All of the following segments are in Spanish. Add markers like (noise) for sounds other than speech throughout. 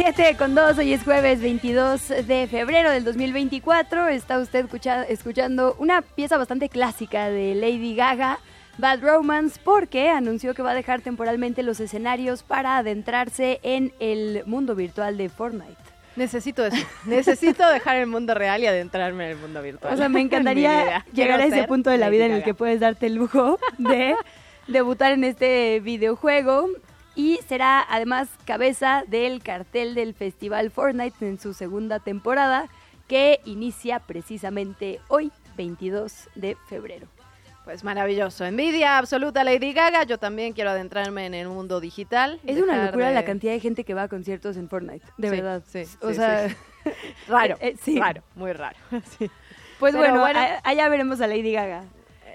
Siete con dos, hoy es jueves 22 de febrero del 2024. Está usted escucha- escuchando una pieza bastante clásica de Lady Gaga, Bad Romance, porque anunció que va a dejar temporalmente los escenarios para adentrarse en el mundo virtual de Fortnite. Necesito eso. Necesito dejar el mundo real y adentrarme en el mundo virtual. O sea, me (laughs) encantaría llegar a ese punto de la vida en el que puedes darte el lujo de (laughs) debutar en este videojuego y será además cabeza del cartel del Festival Fortnite en su segunda temporada que inicia precisamente hoy, 22 de febrero. Pues maravilloso. Envidia absoluta Lady Gaga. Yo también quiero adentrarme en el mundo digital. Es una locura de- la cantidad de gente que va a conciertos en Fortnite, de Sí, verdad. sí, o sí, sea, sí. (laughs) Raro. (laughs) Eh, eh, sí. Raro. Muy raro. (laughs) Sí. pues Pero bueno, bueno. allá veremos a Lady Gaga.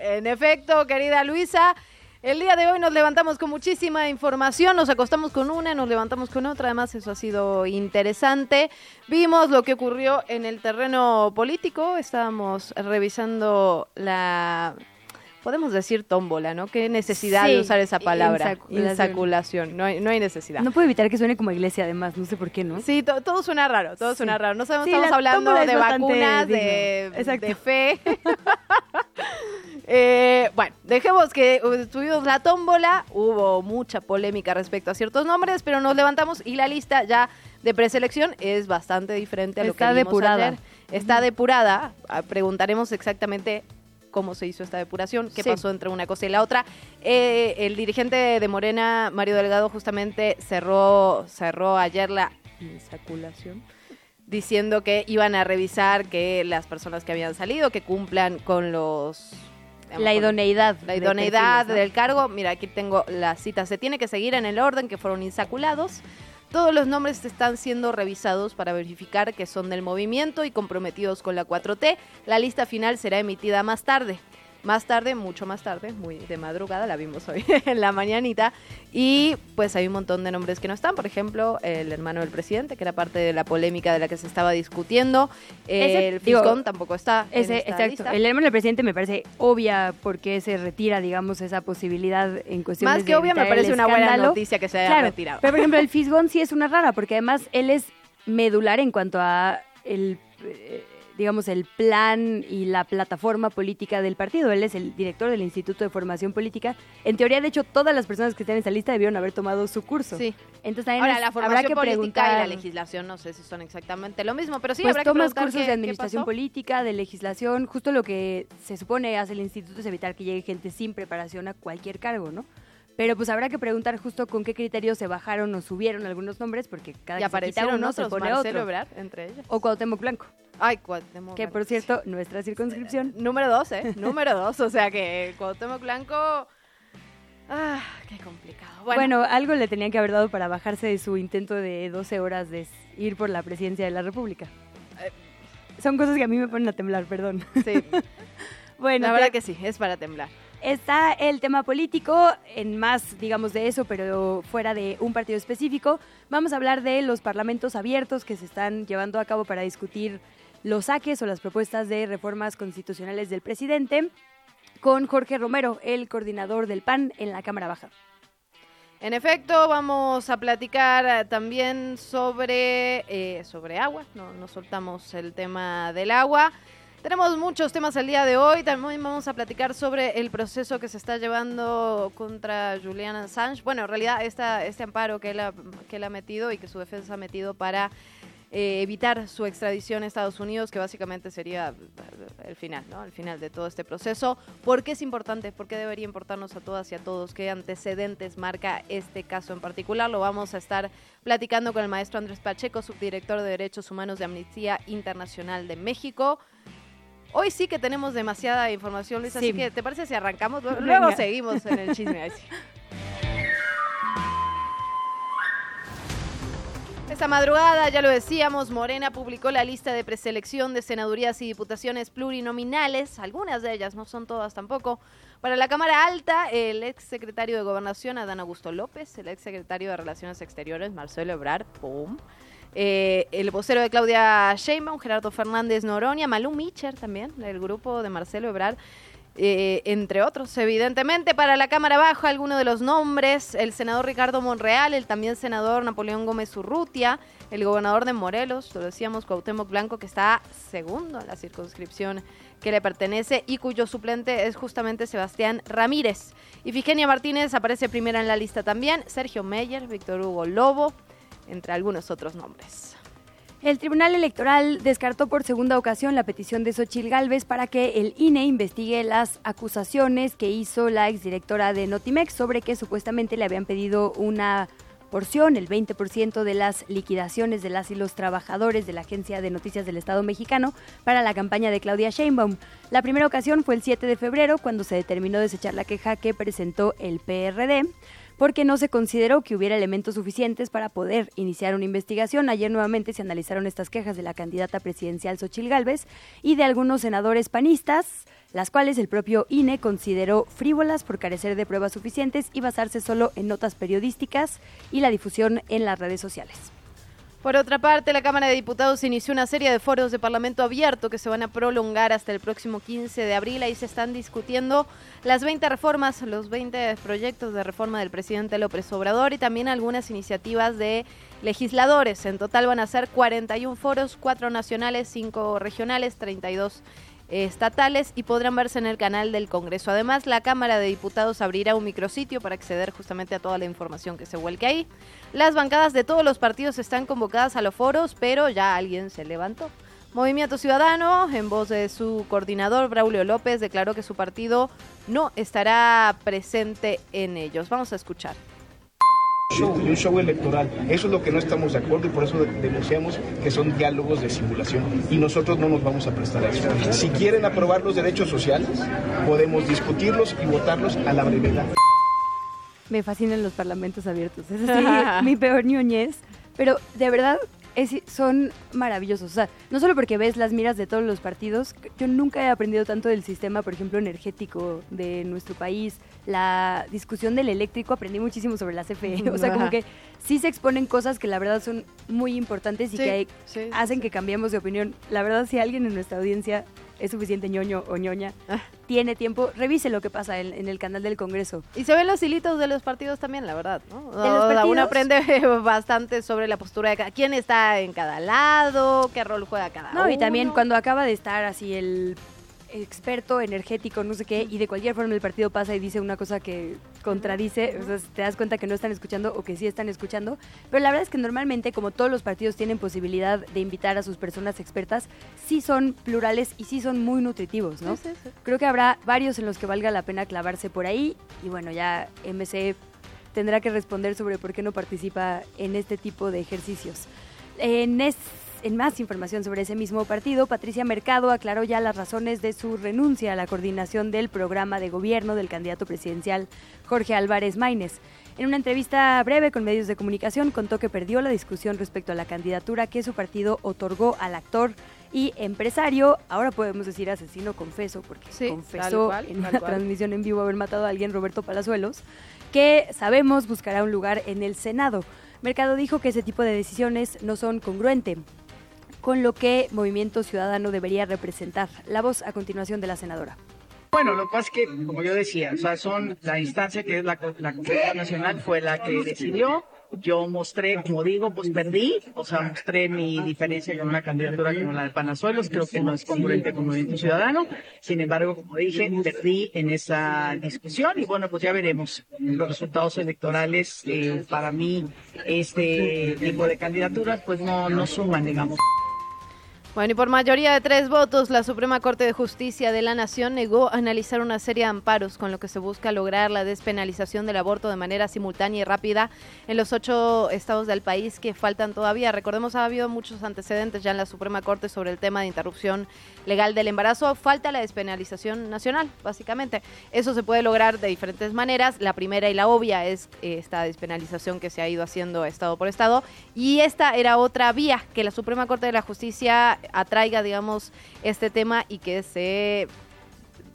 En efecto, querida Luisa, el día de hoy nos levantamos con muchísima información, nos acostamos con una, nos levantamos con otra, además eso ha sido interesante. Vimos lo que ocurrió en el terreno político, estábamos revisando la... Podemos decir tómbola, ¿no? Qué necesidad Sí, de usar esa palabra. insaculación. Insaculación. No hay, no hay necesidad. No puedo evitar que suene como iglesia además, no sé por qué, ¿no? Sí, to- todo suena raro, todo suena raro. No sabemos, Sí, estamos la hablando de vacunas, digno. de, Exacto. de fe. (laughs) Eh, bueno, dejemos que uh, tuvimos la tómbola, hubo mucha polémica respecto a ciertos nombres, pero nos levantamos y la lista ya de preselección es bastante diferente a lo Está que vimos depurada. ayer. Está depurada, Ah, preguntaremos exactamente cómo se hizo esta depuración, qué Sí. pasó entre una cosa y la otra. Eh, el dirigente de Morena, Mario Delgado, justamente cerró, cerró ayer la insaculación diciendo que iban a revisar que las personas que habían salido, que cumplan con los... digamos, La idoneidad. la idoneidad del cargo. Mira, aquí tengo la cita. Se tiene que seguir en el orden que fueron insaculados. Todos los nombres están siendo revisados para verificar que son del movimiento y comprometidos con la 4T. La lista final será emitida más tarde. Más tarde, mucho más tarde, muy de madrugada, la vimos hoy (laughs) en la mañanita. Y pues hay un montón de nombres que no están. Por ejemplo, el hermano del presidente, que era parte de la polémica de la que se estaba discutiendo. Ese, el fiscón tampoco está. Ese, exacto. lista. El hermano del presidente me parece obvia porque se retira, digamos, esa posibilidad en cuestiones Más que de obvia, me parece una buena noticia que se haya Claro, retirado. pero por ejemplo el (laughs) Fisgón sí es una rara porque además él es medular en cuanto a el eh, digamos el plan y la plataforma política del partido. Él es el director del Instituto de Formación Política. En teoría, de hecho, todas las personas que están en esa lista debieron haber tomado su curso. Sí. Entonces Ahora, la habrá formación que política preguntar. y la legislación no sé si son exactamente lo mismo, pero sí pues habrá que tomas cursos qué- de administración política, de legislación, justo lo que se supone hace el instituto es evitar que llegue gente sin preparación a cualquier cargo, ¿no? Pero pues habrá que preguntar justo con qué criterios se bajaron o subieron algunos nombres, porque cada Y que se quita aparecieron uno otros, se pone Marcelo otro. Ebrard, entre ellos. O Cuauhtémoc Blanco, Ay, Cuauhtémoc que por cierto, nuestra circunscripción. Número dos, ¿eh? (laughs) Número dos, o sea que Cuauhtémoc Blanco... Ah, qué complicado. Bueno, Bueno, algo le tenían que haber dado para bajarse de su intento de 12 horas de ir por la presidencia de la República. Eh. Son cosas que a mí me ponen a temblar, perdón. sí, (laughs) Bueno, la verdad te- que sí, es para temblar. Está el tema político, en más, digamos, de eso, pero fuera de un partido específico. Vamos a hablar de los parlamentos abiertos que se están llevando a cabo para discutir los saques o las propuestas de reformas constitucionales del presidente, con Jorge Romero, el coordinador del PAN en la Cámara Baja. En efecto, vamos a platicar eh, también sobre, eh, sobre agua. No, no soltamos el tema del agua. Tenemos muchos temas el día de hoy. También vamos a platicar sobre el proceso que se está llevando contra Julian Assange. Bueno, en realidad esta, este amparo que él, que él ha metido y que su defensa ha metido para eh, evitar su extradición a Estados Unidos, que básicamente sería eh, el final, ¿no? El final de todo este proceso. ¿Por qué es importante? ¿Por qué debería importarnos a todas y a todos? ¿Qué antecedentes marca este caso en particular? Lo vamos a estar platicando con el maestro Andrés Pacheco, subdirector de Derechos Humanos de Amnistía Internacional de México. Hoy sí que tenemos demasiada información, Luis, así Sí. que ¿te parece si arrancamos? Luego Venga. seguimos en el chisme. (laughs) Esta madrugada, ya lo decíamos, Morena publicó la lista de preselección de senadurías y diputaciones plurinominales, algunas de ellas, no son todas tampoco. Para la Cámara Alta, el ex secretario de Gobernación, Adán Augusto López, el ex secretario de Relaciones Exteriores, Marcelo Ebrard, ¡pum! Eh, el vocero de Claudia Sheinbaum, Gerardo Fernández Noronia, Malú Micher también, del grupo de Marcelo Ebrard, eh, entre otros, evidentemente. Para la Cámara Baja, algunos de los nombres, el senador Ricardo Monreal, el también senador Napoleón Gómez Urrutia, el gobernador de Morelos, lo decíamos, Cuauhtémoc Blanco, que está segundo en la circunscripción que le pertenece y cuyo suplente es justamente Sebastián Ramírez. Y Figenia Martínez aparece primera en la lista también, Sergio Meyer, Víctor Hugo Lobo, entre algunos otros nombres. El Tribunal Electoral descartó por segunda ocasión la petición de Xochil Gálvez para que el INE investigue las acusaciones que hizo la exdirectora de Notimex sobre que supuestamente le habían pedido una porción, el 20% de las liquidaciones de las y los trabajadores de la Agencia de Noticias del Estado mexicano para la campaña de Claudia Sheinbaum. La primera ocasión fue el 7 de febrero, cuando se determinó desechar la queja que presentó el PRD porque no se consideró que hubiera elementos suficientes para poder iniciar una investigación. Ayer nuevamente se analizaron estas quejas de la candidata presidencial Xochil Gálvez y de algunos senadores panistas, las cuales el propio INE consideró frívolas por carecer de pruebas suficientes y basarse solo en notas periodísticas y la difusión en las redes sociales. Por otra parte, la Cámara de Diputados inició una serie de foros de Parlamento abierto que se van a prolongar hasta el próximo 15 de abril. Ahí se están discutiendo las 20 reformas, los 20 proyectos de reforma del presidente López Obrador y también algunas iniciativas de legisladores. En total van a ser 41 foros, 4 nacionales, 5 regionales, 32 estatales y podrán verse en el canal del Congreso. Además, la Cámara de Diputados abrirá un micrositio para acceder justamente a toda la información que se vuelque ahí. Las bancadas de todos los partidos están convocadas a los foros, pero ya alguien se levantó. Movimiento Ciudadano, en voz de su coordinador Braulio López, declaró que su partido no estará presente en ellos. Vamos a escuchar un show electoral. Eso es lo que no estamos de acuerdo y por eso denunciamos que son diálogos de simulación y nosotros no nos vamos a prestar a eso. Si quieren aprobar los derechos sociales, podemos discutirlos y votarlos a la brevedad. Me fascinan los parlamentos abiertos. Es (laughs) mi peor ñoñez. Pero de verdad, son maravillosos. O sea, no solo porque ves las miras de todos los partidos, yo nunca he aprendido tanto del sistema, por ejemplo, energético de nuestro país. La discusión del eléctrico, aprendí muchísimo sobre la CFE. O sea, como que sí se exponen cosas que la verdad son muy importantes y que hacen que cambiemos de opinión. La verdad, si alguien en nuestra audiencia es suficiente ñoño o ñoña, ah. tiene tiempo, revise lo que pasa en, el canal del Congreso. Y se ven los hilitos de los partidos también, la verdad, ¿no? uno aprende (laughs) bastante sobre la postura de cada, quién está en cada lado, qué rol juega cada uno. No, y también cuando acaba de estar así el experto energético, no sé qué, y de cualquier forma el partido pasa y dice una cosa que contradice, o sea, te das cuenta que no están escuchando o que sí están escuchando. Pero la verdad es que normalmente, como todos los partidos tienen posibilidad de invitar a sus personas expertas, sí son plurales y sí son muy nutritivos, ¿no? Creo que habrá varios en los que valga la pena clavarse por ahí, y bueno, ya MC tendrá que responder sobre por qué no participa en este tipo de ejercicios. En este en más información sobre ese mismo partido, Patricia Mercado aclaró ya las razones de su renuncia a la coordinación del programa de gobierno del candidato presidencial Jorge Álvarez Maínez. En una entrevista breve con medios de comunicación contó que perdió la discusión respecto a la candidatura que su partido otorgó al actor y empresario, ahora podemos decir asesino confeso, porque confesó en una transmisión en vivo haber matado a alguien, Roberto Palazuelos, que sabemos buscará un lugar en el Senado. Mercado dijo que ese tipo de decisiones no son congruentes con lo que Movimiento Ciudadano debería representar. La voz a continuación de la senadora. Bueno, lo que pasa es que, como yo decía, o sea, son la instancia que es la, la Nacional fue la que decidió. Yo mostré, como digo, pues perdí, o sea, mostré mi diferencia con una candidatura como la de Panazuelos, creo que no es congruente con Movimiento Ciudadano. Sin embargo, como dije, perdí en esa discusión y bueno, pues ya veremos los resultados electorales. Eh, para mí, este tipo de candidaturas, pues no, no suman, digamos. Bueno, y por mayoría de tres votos, la Suprema Corte de Justicia de la Nación negó analizar una serie de amparos con lo que se busca lograr la despenalización del aborto de manera simultánea y rápida en los ocho estados del país que faltan todavía. Recordemos, ha habido muchos antecedentes ya en la Suprema Corte sobre el tema de interrupción legal del embarazo. Falta la despenalización nacional, básicamente. Eso se puede lograr de diferentes maneras. La primera y la obvia es esta despenalización que se ha ido haciendo estado por estado. Y esta era otra vía que la Suprema Corte de la Justicia atraiga, digamos, este tema y que se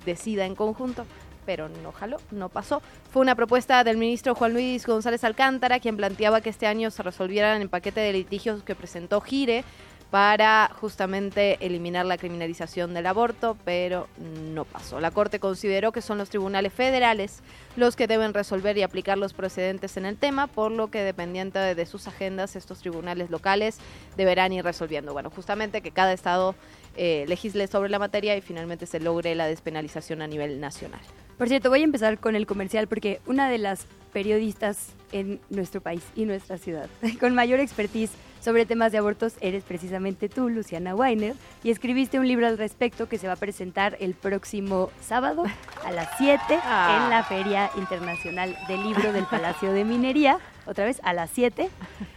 decida en conjunto pero no jaló, no pasó. Fue una propuesta del ministro Juan Luis González Alcántara, quien planteaba que este año se resolvieran el paquete de litigios que presentó Gire para justamente eliminar la criminalización del aborto, pero no pasó. La Corte consideró que son los tribunales federales los que deben resolver y aplicar los precedentes en el tema, por lo que dependiente de sus agendas, estos tribunales locales deberán ir resolviendo. Bueno, justamente que cada estado eh, legisle sobre la materia y finalmente se logre la despenalización a nivel nacional. Por cierto, voy a empezar con el comercial porque una de las periodistas en nuestro país y nuestra ciudad (laughs) con mayor expertise sobre temas de abortos eres precisamente tú, Luciana Weiner, y escribiste un libro al respecto que se va a presentar el próximo sábado a las 7 (laughs) Ah. en la Feria Internacional del Libro del Palacio de Minería, otra vez a las 7.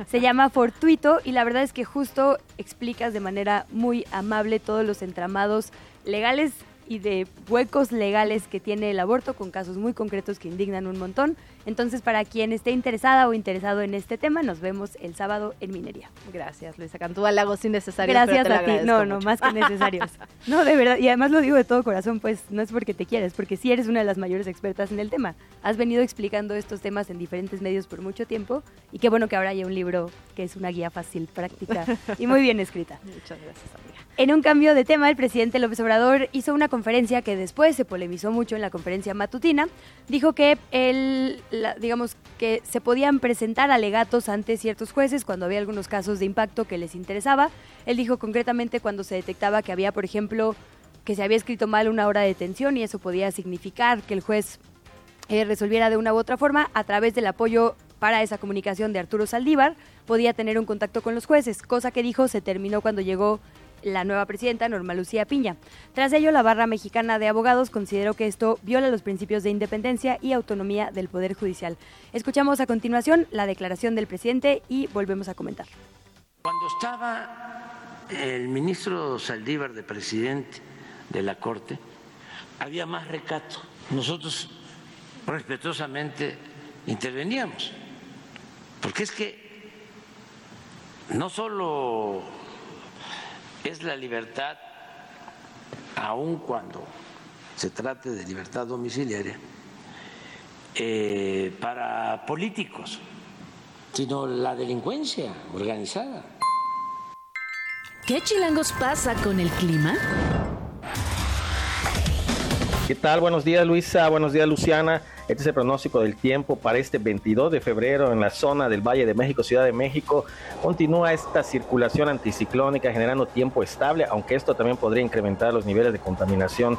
Se llama Fortuito y la verdad es que justo explicas de manera muy amable todos los entramados legales y de huecos legales que tiene el aborto con casos muy concretos que indignan un montón. Entonces, para quien esté interesada o interesado en este tema, nos vemos el sábado en Minería. Gracias, Luisa Cantú, halagos innecesarios. Gracias pero te a ti. No, no, mucho. más que necesarios. (laughs) No, de verdad. Y además lo digo de todo corazón, pues no es porque te quieres, porque sí eres una de las mayores expertas en el tema. Has venido explicando estos temas en diferentes medios por mucho tiempo y qué bueno que ahora haya un libro que es una guía fácil, práctica y muy bien escrita. (laughs) Muchas gracias, amiga. En un cambio de tema, el presidente López Obrador hizo una conferencia que después se polemizó mucho en la conferencia matutina. Dijo que él, digamos que se podían presentar alegatos ante ciertos jueces cuando había algunos casos de impacto que les interesaba. Él dijo concretamente cuando se detectaba que había, por ejemplo, que se había escrito mal una hora de detención y eso podía significar que el juez eh, resolviera de una u otra forma a través del apoyo para esa comunicación de Arturo Saldívar, podía tener un contacto con los jueces, cosa que dijo se terminó cuando llegó la nueva presidenta, Norma Lucía Piña. Tras ello, la barra mexicana de abogados consideró que esto viola los principios de independencia y autonomía del Poder Judicial. Escuchamos a continuación la declaración del presidente y volvemos a comentar. Cuando estaba el ministro Saldívar de presidente de la Corte, había más recato. Nosotros respetuosamente interveníamos, porque es que no solo es la libertad, aun cuando se trate de libertad domiciliaria, eh, para políticos, sino la delincuencia organizada. ¿Qué chilangos pasa con el clima? ¿Qué tal? Buenos días Luisa, buenos días Luciana. Este es el pronóstico del tiempo para este 22 de febrero en la zona del Valle de México, Ciudad de México. Continúa esta circulación anticiclónica generando tiempo estable, aunque esto también podría incrementar los niveles de contaminación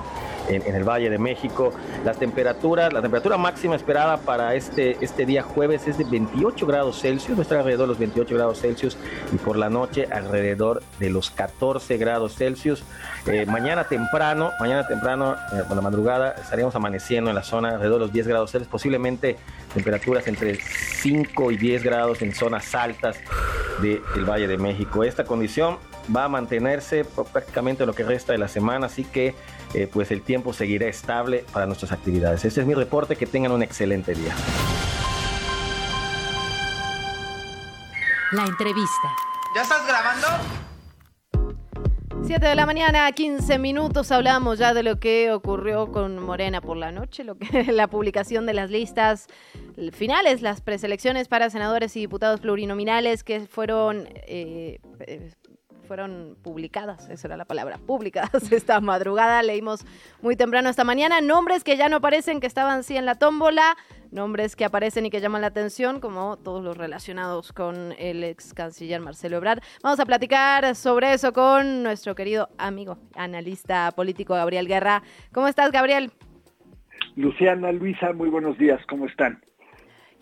en, el Valle de México. Las temperaturas, la temperatura máxima esperada para este, este día jueves es de 28 grados Celsius, va a estar alrededor de los 28 grados Celsius y por la noche alrededor de los 14 grados Celsius. Eh, mañana temprano, mañana temprano, eh, por la madrugada, estaríamos amaneciendo en la zona alrededor de los 10 grados Celsius, posiblemente temperaturas entre 5 y 10 grados en zonas altas del Valle de México. Esta condición va a mantenerse por prácticamente lo que resta de la semana, así que eh, pues el tiempo seguirá estable para nuestras actividades. Este es mi reporte, que tengan un excelente día. La entrevista. ¿Ya estás grabando? 7 de la mañana, 15 minutos, hablamos ya de lo que ocurrió con Morena por la noche, lo que (laughs) la publicación de las listas finales, las preselecciones para senadores y diputados plurinominales que fueron eh, eh, fueron publicadas, esa era la palabra, publicadas (laughs) esta madrugada, leímos muy temprano esta mañana, nombres que ya no aparecen, que estaban sí en la tómbola, nombres que aparecen y que llaman la atención, como todos los relacionados con el ex canciller Marcelo Ebrard. Vamos a platicar sobre eso con nuestro querido amigo, analista político Gabriel Guerra. ¿Cómo estás, Gabriel? Luciana, Luisa, muy buenos días, ¿cómo están?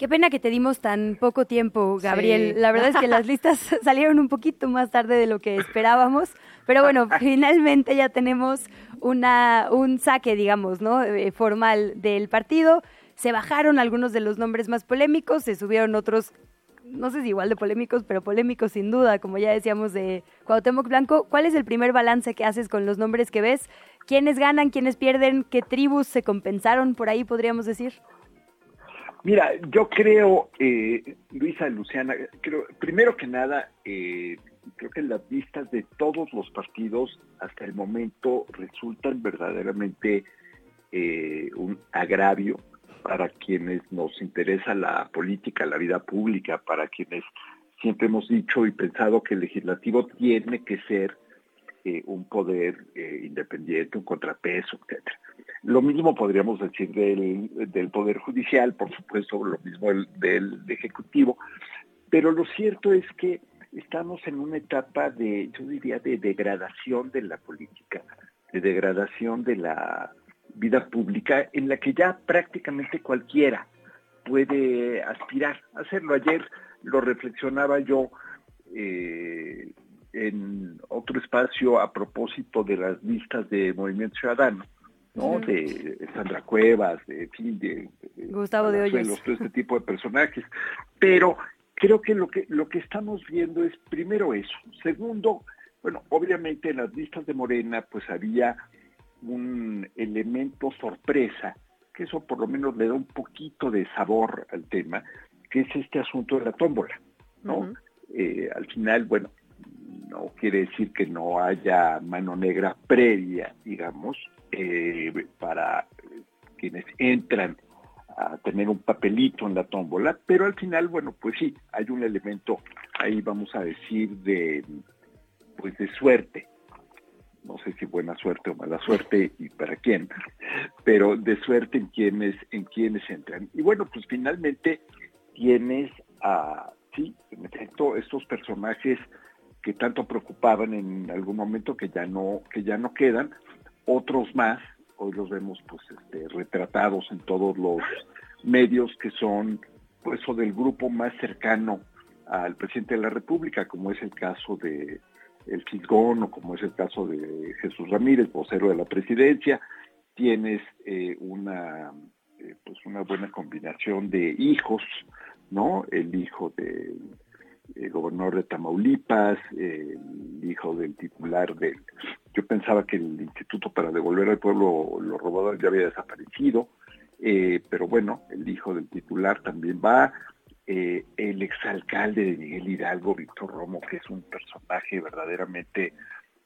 Qué pena que te dimos tan poco tiempo, Gabriel. La verdad es que las listas (laughs) salieron un poquito más tarde de lo que esperábamos, pero bueno, (laughs) finalmente ya tenemos una, un saque, digamos, ¿no? Eh, formal del partido. Se bajaron algunos de los nombres más polémicos, se subieron otros, no sé si igual de polémicos, pero polémicos sin duda, como ya decíamos de Cuauhtémoc Blanco. ¿Cuál es el primer balance que haces con los nombres que ves? ¿Quiénes ganan, quiénes pierden? ¿Qué tribus se compensaron por ahí, podríamos decir? Mira, yo creo, eh, Luisa, Luciana, creo, primero que nada, eh, creo que las vistas de todos los partidos hasta el momento resultan verdaderamente eh, un agravio para quienes nos interesa la política, la vida pública, para quienes siempre hemos dicho y pensado que el legislativo tiene que ser eh, un poder eh, independiente, un contrapeso, etcétera. Lo mismo podríamos decir del, del Poder Judicial, por supuesto, lo mismo del, Ejecutivo, pero lo cierto es que estamos en una etapa de, yo diría, de degradación de la política, de degradación de la vida pública, en la que ya prácticamente cualquiera puede aspirar a hacerlo. Ayer lo reflexionaba yo eh, en otro espacio a propósito de las listas de Movimiento Ciudadano ¿no? De Sandra Cuevas, de, fin, de, Gustavo de Hoyos. todo este tipo de personajes. Pero creo que lo que lo que estamos viendo es primero eso. Segundo, bueno, obviamente en las listas de Morena pues había un elemento sorpresa, que eso por lo menos le da un poquito de sabor al tema, que es este asunto de la tómbola, ¿no? Eh, al final, bueno, no quiere decir que no haya mano negra previa, digamos, eh, para quienes entran a tener un papelito en la tómbola, pero al final, bueno, pues sí, hay un elemento ahí, vamos a decir, de pues de suerte. No sé si buena suerte o mala suerte y para quién, pero de suerte en quienes, en quienes entran. Y bueno, pues finalmente tienes a, sí, en efecto, estos personajes que tanto preocupaban en algún momento que ya no, que ya no quedan, otros más, hoy los vemos pues este, retratados en todos los medios que son pues o del grupo más cercano al presidente de la República, como es el caso de el Fisgón o como es el caso de Jesús Ramírez, vocero de la presidencia, tienes eh, una eh, pues una buena combinación de hijos, ¿no? El hijo del el gobernador de Tamaulipas, el hijo del titular del... Yo pensaba que el Instituto para Devolver al Pueblo lo robado ya había desaparecido, eh, pero bueno, el hijo del titular también va, eh, el exalcalde de Miguel Hidalgo, Víctor Romo, que es un personaje verdaderamente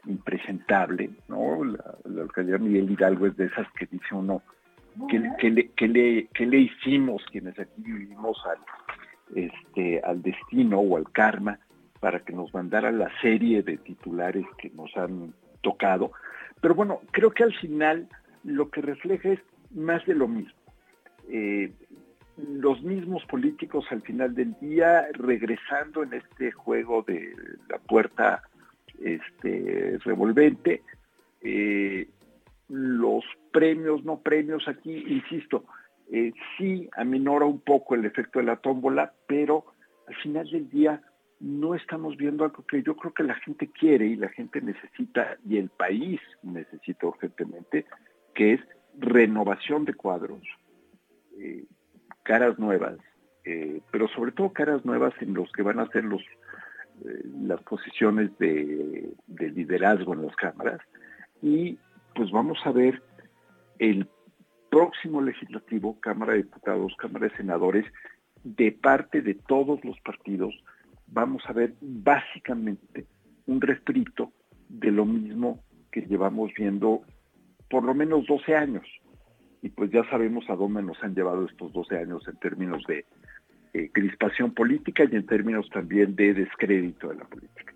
impresentable, ¿no? La, alcaldía Miguel Hidalgo es de esas que dice uno, ¿qué, le, qué le, qué le hicimos quienes aquí vivimos al este, al destino o al karma para que nos mandara la serie de titulares que nos han tocado. Pero bueno, creo que al final lo que refleja es más de lo mismo. Eh, los mismos políticos al final del día regresando en este juego de la puerta este, revolvente, eh, los premios, no premios aquí, insisto, eh, sí aminora un poco el efecto de la tómbola, pero al final del día no estamos viendo algo que yo creo que la gente quiere y la gente necesita y el país necesita urgentemente, que es renovación de cuadros, eh, caras nuevas, eh, pero sobre todo caras nuevas en los que van a ser los las posiciones de, de liderazgo en las cámaras. Y pues vamos a ver el próximo legislativo, Cámara de Diputados, Cámara de Senadores, de parte de todos los partidos, vamos a ver básicamente un refrito de lo mismo que llevamos viendo por lo menos 12 años. Y pues ya sabemos a dónde nos han llevado estos 12 años en términos de eh, crispación política y en términos también de descrédito de la política.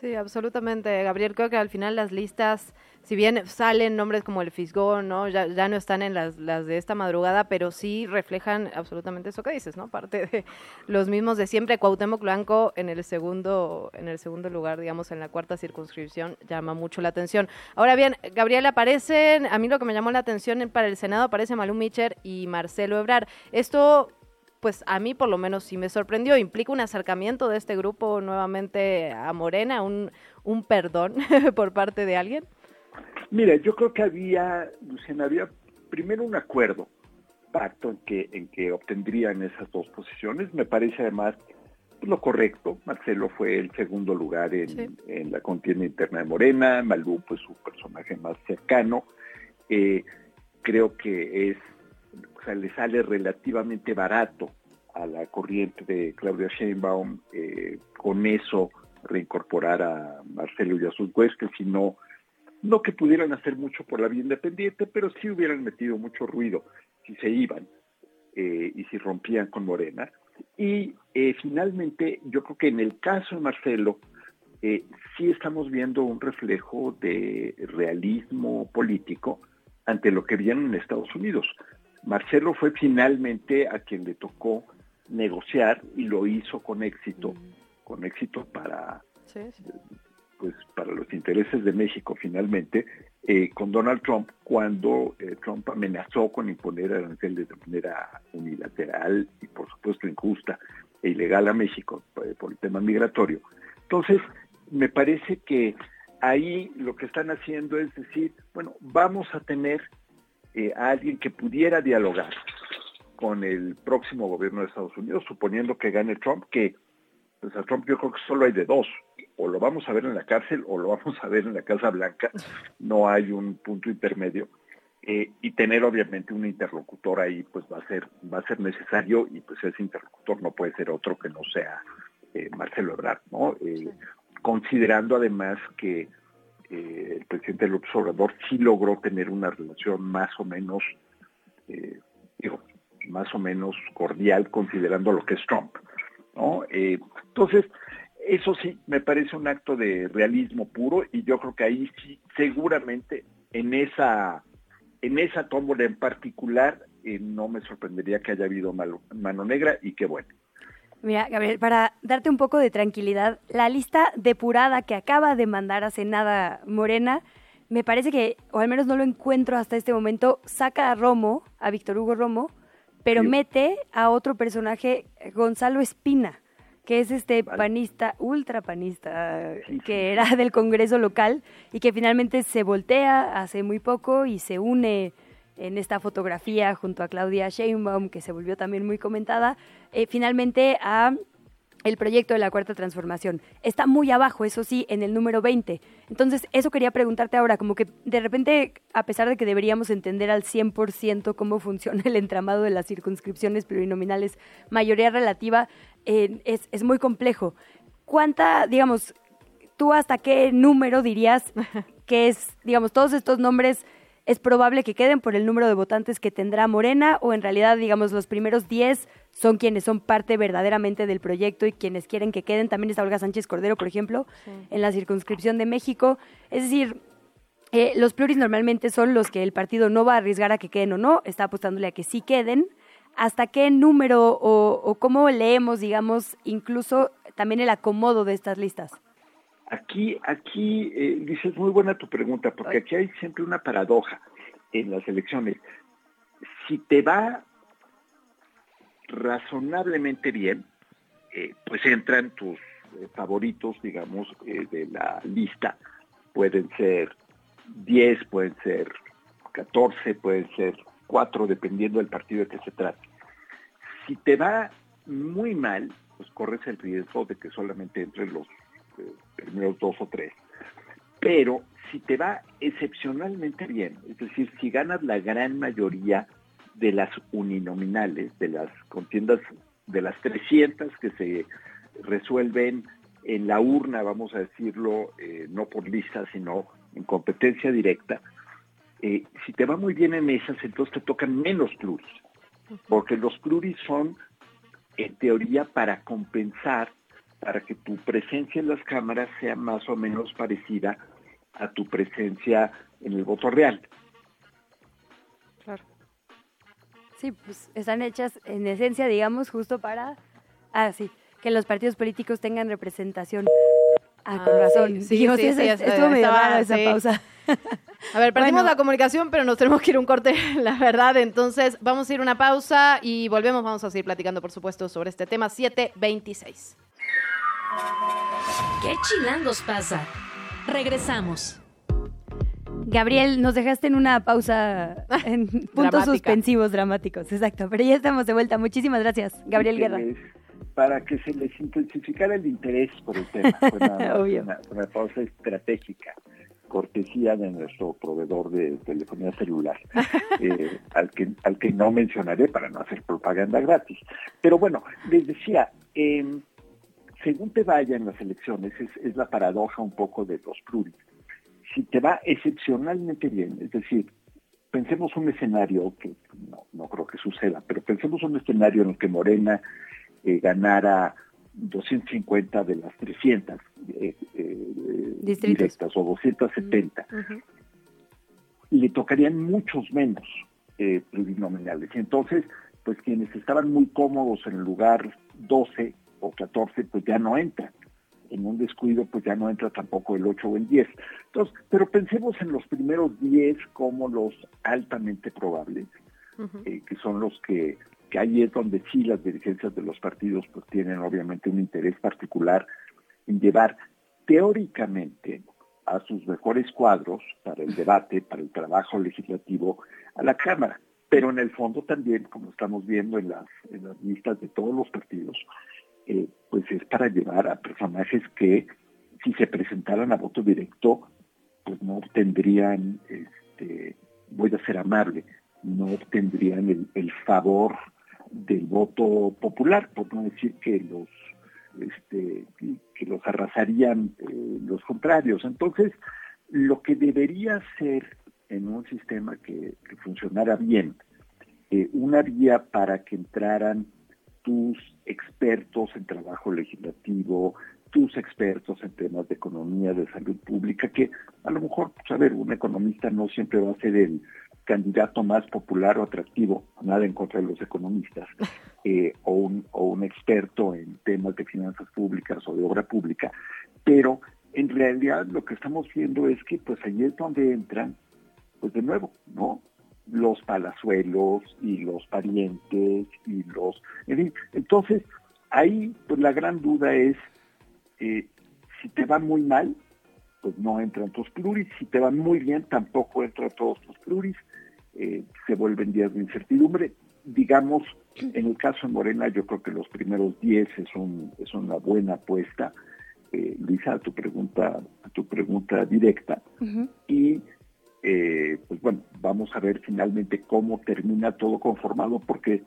Sí, absolutamente, Gabriel. Creo que al final las listas, si bien salen nombres como el Fisgón, ¿no? Ya, ya no están en las, las de esta madrugada, pero sí reflejan absolutamente eso que dices, ¿no? Parte de los mismos de siempre. Cuauhtémoc Blanco en el segundo, en el segundo lugar, digamos, en la cuarta circunscripción, llama mucho la atención. Ahora bien, Gabriel, aparecen, a mí lo que me llamó la atención para el Senado aparece Malú Micher y Marcelo Ebrar. Esto pues a mí por lo menos sí me sorprendió. Implica un acercamiento de este grupo nuevamente a Morena, un, un perdón (laughs) por parte de alguien. Mira, yo creo que había, Luciana, había primero un acuerdo, pacto en que, en que obtendrían esas dos posiciones. Me parece además lo correcto. Marcelo fue el segundo lugar en, en la contienda interna de Morena, Malú pues su personaje más cercano. Eh, creo que es, o sea, le sale relativamente barato a la corriente de Claudia Sheinbaum eh, con eso reincorporar a Marcelo y a sus huestes, sino no que pudieran hacer mucho por la vía independiente, pero sí hubieran metido mucho ruido si se iban eh, y si rompían con Morena. Y eh, finalmente, yo creo que en el caso de Marcelo, sí estamos viendo un reflejo de realismo político ante lo que viene en Estados Unidos. Marcelo fue finalmente a quien le tocó negociar y lo hizo con éxito, con éxito para pues para los intereses de México finalmente, eh, con Donald Trump cuando eh, Trump amenazó con imponer aranceles de manera unilateral y por supuesto injusta e ilegal a México eh, por el tema migratorio. Entonces, me parece que ahí lo que están haciendo es decir, bueno, vamos a tener a alguien que pudiera dialogar con el próximo gobierno de Estados Unidos, suponiendo que gane Trump, que pues a Trump yo creo que solo hay de dos, o lo vamos a ver en la cárcel o lo vamos a ver en la Casa Blanca, no hay un punto intermedio. Eh, y tener obviamente un interlocutor ahí pues va a ser va a ser necesario y pues ese interlocutor no puede ser otro que no sea eh, Marcelo Ebrard, ¿no? Eh, considerando además que el presidente López Obrador sí logró tener una relación más o menos digo, más o menos cordial considerando lo que es Trump, ¿no? entonces eso sí, me parece un acto de realismo puro y yo creo que ahí sí, seguramente en esa, en esa tómbola en particular, eh, no me sorprendería que haya habido mano negra y qué bueno. Mira, Gabriel, para darte un poco de tranquilidad, la lista depurada que acaba de mandar a Senada Morena, me parece que, o al menos no lo encuentro hasta este momento, saca a Romo, a Víctor Hugo Romo, pero mete a otro personaje, Gonzalo Espina que es este panista, ultra panista, que era del Congreso local y que finalmente se voltea hace muy poco y se une en esta fotografía junto a Claudia Sheinbaum, que se volvió también muy comentada, eh, finalmente a el proyecto de la cuarta transformación. Está muy abajo, eso sí, en el número 20. Entonces, eso quería preguntarte ahora, como que de repente, a pesar de que deberíamos entender al 100% cómo (laughs) funciona el entramado de las circunscripciones plurinominales, mayoría relativa, eh, es, es muy complejo. ¿Cuánta, digamos, tú hasta qué número dirías (laughs) que es, digamos, todos estos nombres es probable que queden por el número de votantes que tendrá Morena o en realidad, digamos, los primeros 10 son quienes son parte verdaderamente del proyecto y quienes quieren que queden. También está Olga Sánchez Cordero, por ejemplo, en la circunscripción de México. Es decir, eh, los pluris normalmente son los que el partido no va a arriesgar a que queden o no, está apostándole a que sí queden. ¿Hasta qué número o, cómo leemos, digamos, incluso también el acomodo de estas listas? Aquí, aquí, eh, dices, muy buena tu pregunta, porque aquí hay siempre una paradoja en las elecciones. Si te va razonablemente bien, eh, pues entran tus eh, favoritos, digamos, eh, de la lista. Pueden ser 10, pueden ser 14, pueden ser 4, dependiendo del partido de que se trate. Si te va muy mal, pues corres el riesgo de que solamente entren los primeros dos o tres. Pero si te va excepcionalmente bien, es decir, si ganas la gran mayoría de las uninominales, de las contiendas, de las 300 que se resuelven en la urna, vamos a decirlo, eh, no por lista, sino en competencia directa, eh, si te va muy bien en esas, entonces te tocan menos pluris, porque los pluris son, en teoría, para compensar, para que tu presencia en las cámaras sea más o menos parecida a tu presencia en el voto real. Sí, pues están hechas en esencia, digamos, justo para, ah, sí, que los partidos políticos tengan representación. Ah, con razón. Sí, sí, sí, "Esa- sí, estuvo medio esa sí. pausa. (laughs) A ver, perdimos Bueno. la comunicación, pero nos tenemos que ir a un corte, (laughs) la verdad. Entonces, vamos a ir a una pausa y volvemos. Vamos a seguir platicando, por supuesto, sobre este tema 726. ¿Qué chilangos pasa? Regresamos. Gabriel, nos dejaste en una pausa (laughs) en puntos Dramática. suspensivos dramáticos, exacto. Pero ya estamos de vuelta. Muchísimas gracias, Gabriel Guerra. para que se les intensificara el interés por el tema. Fue Obvio. Una, una pausa estratégica, cortesía de nuestro proveedor de telefonía celular, (laughs) eh, al, que, al que no mencionaré para no hacer propaganda gratis. Pero bueno, les decía, em, según te vaya en las elecciones, es, la paradoja un poco de los pluris. Si te va excepcionalmente bien, es decir, pensemos un escenario que no, no creo que suceda, pero pensemos un escenario en el que Morena eh, ganara 250 de las 300 eh, eh, Distritos. directas o 270, le tocarían muchos menos eh, plurinominales. Y entonces, pues quienes estaban muy cómodos en el lugar 12 o 14, pues ya no entran. En un descuido, pues ya no entra tampoco el 8 o el 10. Entonces, pero pensemos en los primeros 10 como los altamente probables, eh, que son los que, que ahí es donde sí las dirigencias de los partidos pues tienen obviamente un interés particular en llevar teóricamente a sus mejores cuadros para el debate, para el trabajo legislativo a la Cámara. Pero en el fondo también, como estamos viendo en las, en las listas de todos los partidos, eh, pues es para llevar a personajes que si se presentaran a voto directo, pues no obtendrían, este, voy a ser amable, no obtendrían el, el favor del voto popular, por no decir que los este, que los arrasarían eh, los contrarios. Entonces, lo que debería ser en un sistema que, funcionara bien, eh, una vía para que entraran tus expertos en trabajo legislativo, tus expertos en temas de economía, de salud pública, que a lo mejor, pues, a ver, un economista no siempre va a ser el candidato más popular o atractivo, nada en contra de los economistas, (laughs) eh, o, un, o un experto en temas de finanzas públicas o de obra pública, pero en realidad lo que estamos viendo es que pues ahí es donde entran, pues de nuevo, ¿no? Los palazuelos y los parientes y los... En fin, entonces ahí pues la gran duda es eh, si te va muy mal, pues no entran tus pluris, si te van muy bien, tampoco entran todos tus pluris, eh, se vuelven días de incertidumbre. Digamos, en el caso de Morena, yo creo que los primeros 10 es, un, es una buena apuesta. Eh, Luisa, a tu pregunta, a tu pregunta directa. Y eh, pues bueno, vamos a ver finalmente cómo termina todo conformado, porque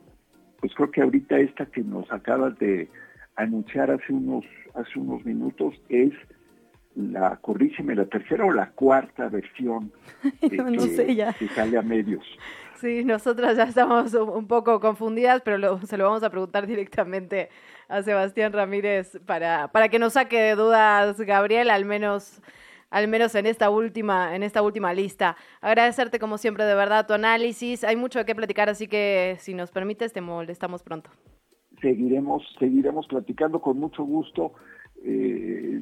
pues creo que ahorita esta que nos acabas de anunciar hace unos, hace unos minutos es la, corrígeme, la tercera o la cuarta versión (laughs) eh, No que, sé ya. que sale a medios. Sí, nosotras ya estamos un un poco confundidas, pero lo- se lo vamos a preguntar directamente a Sebastián Ramírez para, para que nos saque de dudas, Gabriel, al menos, al menos en esta última, en esta última lista. Agradecerte como siempre de verdad tu análisis. Hay mucho de qué platicar, así que si nos permites, te molestamos pronto. seguiremos seguiremos platicando con mucho gusto eh,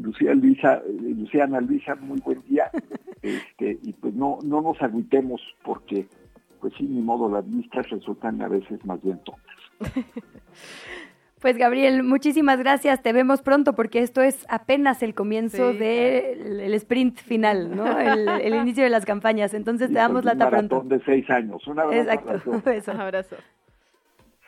Lucía Luisa eh, Luciana Luisa muy buen día (laughs) este y pues no no nos agüitemos porque pues sí ni modo las listas resultan a veces más bien tontas (laughs) Pues Gabriel, muchísimas gracias. Te vemos pronto porque esto es apenas el comienzo Sí, del el sprint final, ¿no? El, el (laughs) inicio de las campañas. Entonces te damos un lata maratón pronto. de seis años un. Abrazo.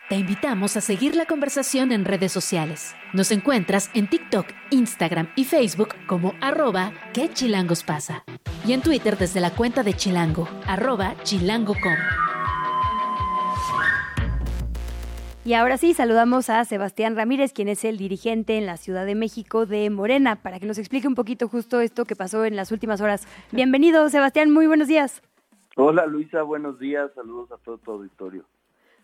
Te invitamos a seguir la conversación en redes sociales. Nos encuentras en TikTok, Instagram y Facebook como arroba que chilangos pasa. Y en Twitter desde la cuenta de Chilango, arroba chilango.com. Y ahora sí, saludamos a Sebastián Ramírez, quien es el dirigente en la Ciudad de México de Morena, para que nos explique un poquito justo esto que pasó en las últimas horas. Bienvenido, Sebastián, muy buenos días. Hola Luisa, buenos días, saludos a todo tu auditorio.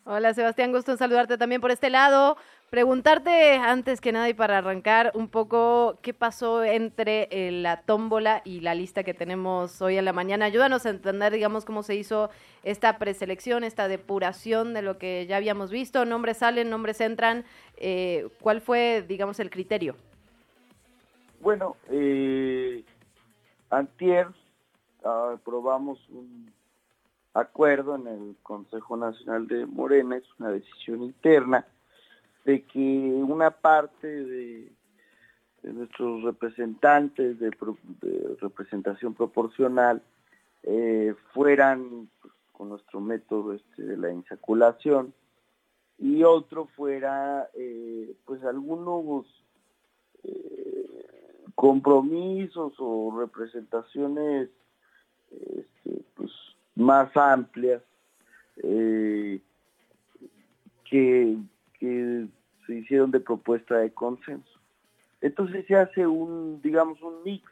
Hola Sebastián, gusto en saludarte también por este lado. Preguntarte antes que nada y para arrancar un poco qué pasó entre eh, la tómbola y la lista que tenemos hoy en la mañana. Ayúdanos a entender, digamos, cómo se hizo esta preselección, esta depuración de lo que ya habíamos visto. Nombres salen, nombres entran. Eh, ¿Cuál fue, digamos, el criterio? Bueno, eh, antier aprobamos un acuerdo en el Consejo Nacional de Morena, es una decisión interna, de que una parte de, nuestros representantes de, representación proporcional eh, fueran pues, con nuestro método este, de la insaculación y otro fuera eh, pues algunos eh, compromisos o representaciones este, pues, más amplias eh, que, se hicieron de propuesta de consenso. Entonces se hace un, digamos, un mix,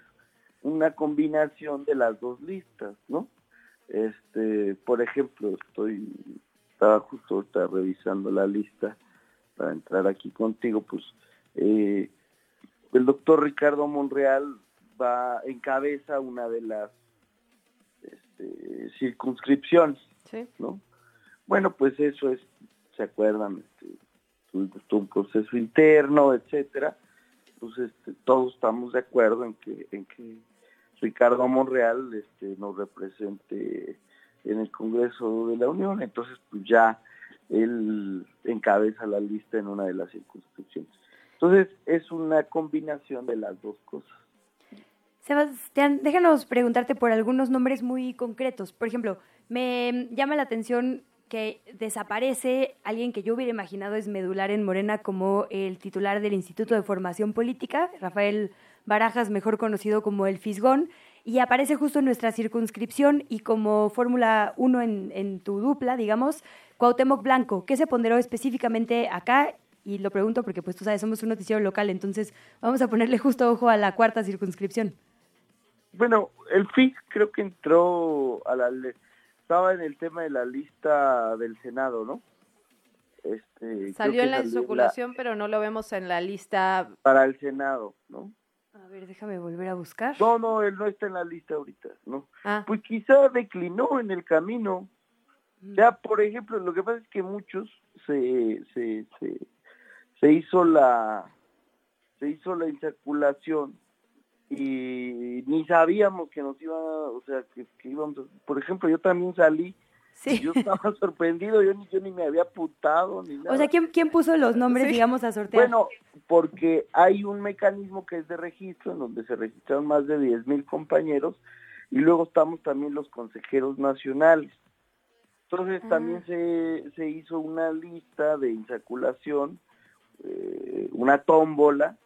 una combinación de las dos listas, ¿no? Este, por ejemplo, estoy, estaba justo ahorita revisando la lista para entrar aquí contigo, pues eh, el doctor Ricardo Monreal va, encabeza una de las este, circunscripciones, ¿no? Bueno, pues eso es, ¿se acuerdan? Este, un proceso interno, etcétera. Pues este, todos estamos de acuerdo en que, en que Ricardo Monreal este, nos represente en el Congreso de la Unión, entonces pues ya él encabeza la lista en una de las circunscripciones. Entonces es una combinación de las dos cosas. Sebastián, déjanos preguntarte por algunos nombres muy concretos. Por ejemplo, me llama la atención que desaparece alguien que yo hubiera imaginado es medular en Morena como el titular del Instituto de Formación Política, Rafael Barajas, mejor conocido como el Fisgón, y aparece justo en nuestra circunscripción y como Fórmula 1 en, tu dupla, digamos, Cuauhtémoc Blanco. ¿Qué se ponderó específicamente acá y lo pregunto porque pues tú sabes, somos un noticiero local, entonces vamos a ponerle justo ojo a la cuarta circunscripción. Bueno, el FIC creo que entró a la estaba en el tema de la lista del Senado, ¿no? Este, salió en la insoculación, pero no lo vemos en la lista para el Senado, ¿no? A ver, déjame volver a buscar. No, no, él no está en la lista ahorita, ¿no? Ah. Pues quizá declinó en el camino. Mm. Ya, por ejemplo, lo que pasa es que muchos se, se, se se hizo la se hizo la insaculación y ni sabíamos que nos iba, o sea, que, íbamos, por ejemplo, yo también salí, sí. yo estaba (laughs) sorprendido, yo ni, yo ni me había apuntado ni nada. O sea, ¿quién, quién puso los nombres, digamos, a sortear? Bueno, porque hay un mecanismo que es de registro, en donde se registraron más de 10 mil compañeros, y luego estamos también los consejeros nacionales. Entonces también se, se hizo una lista de insaculación eh, una tómbola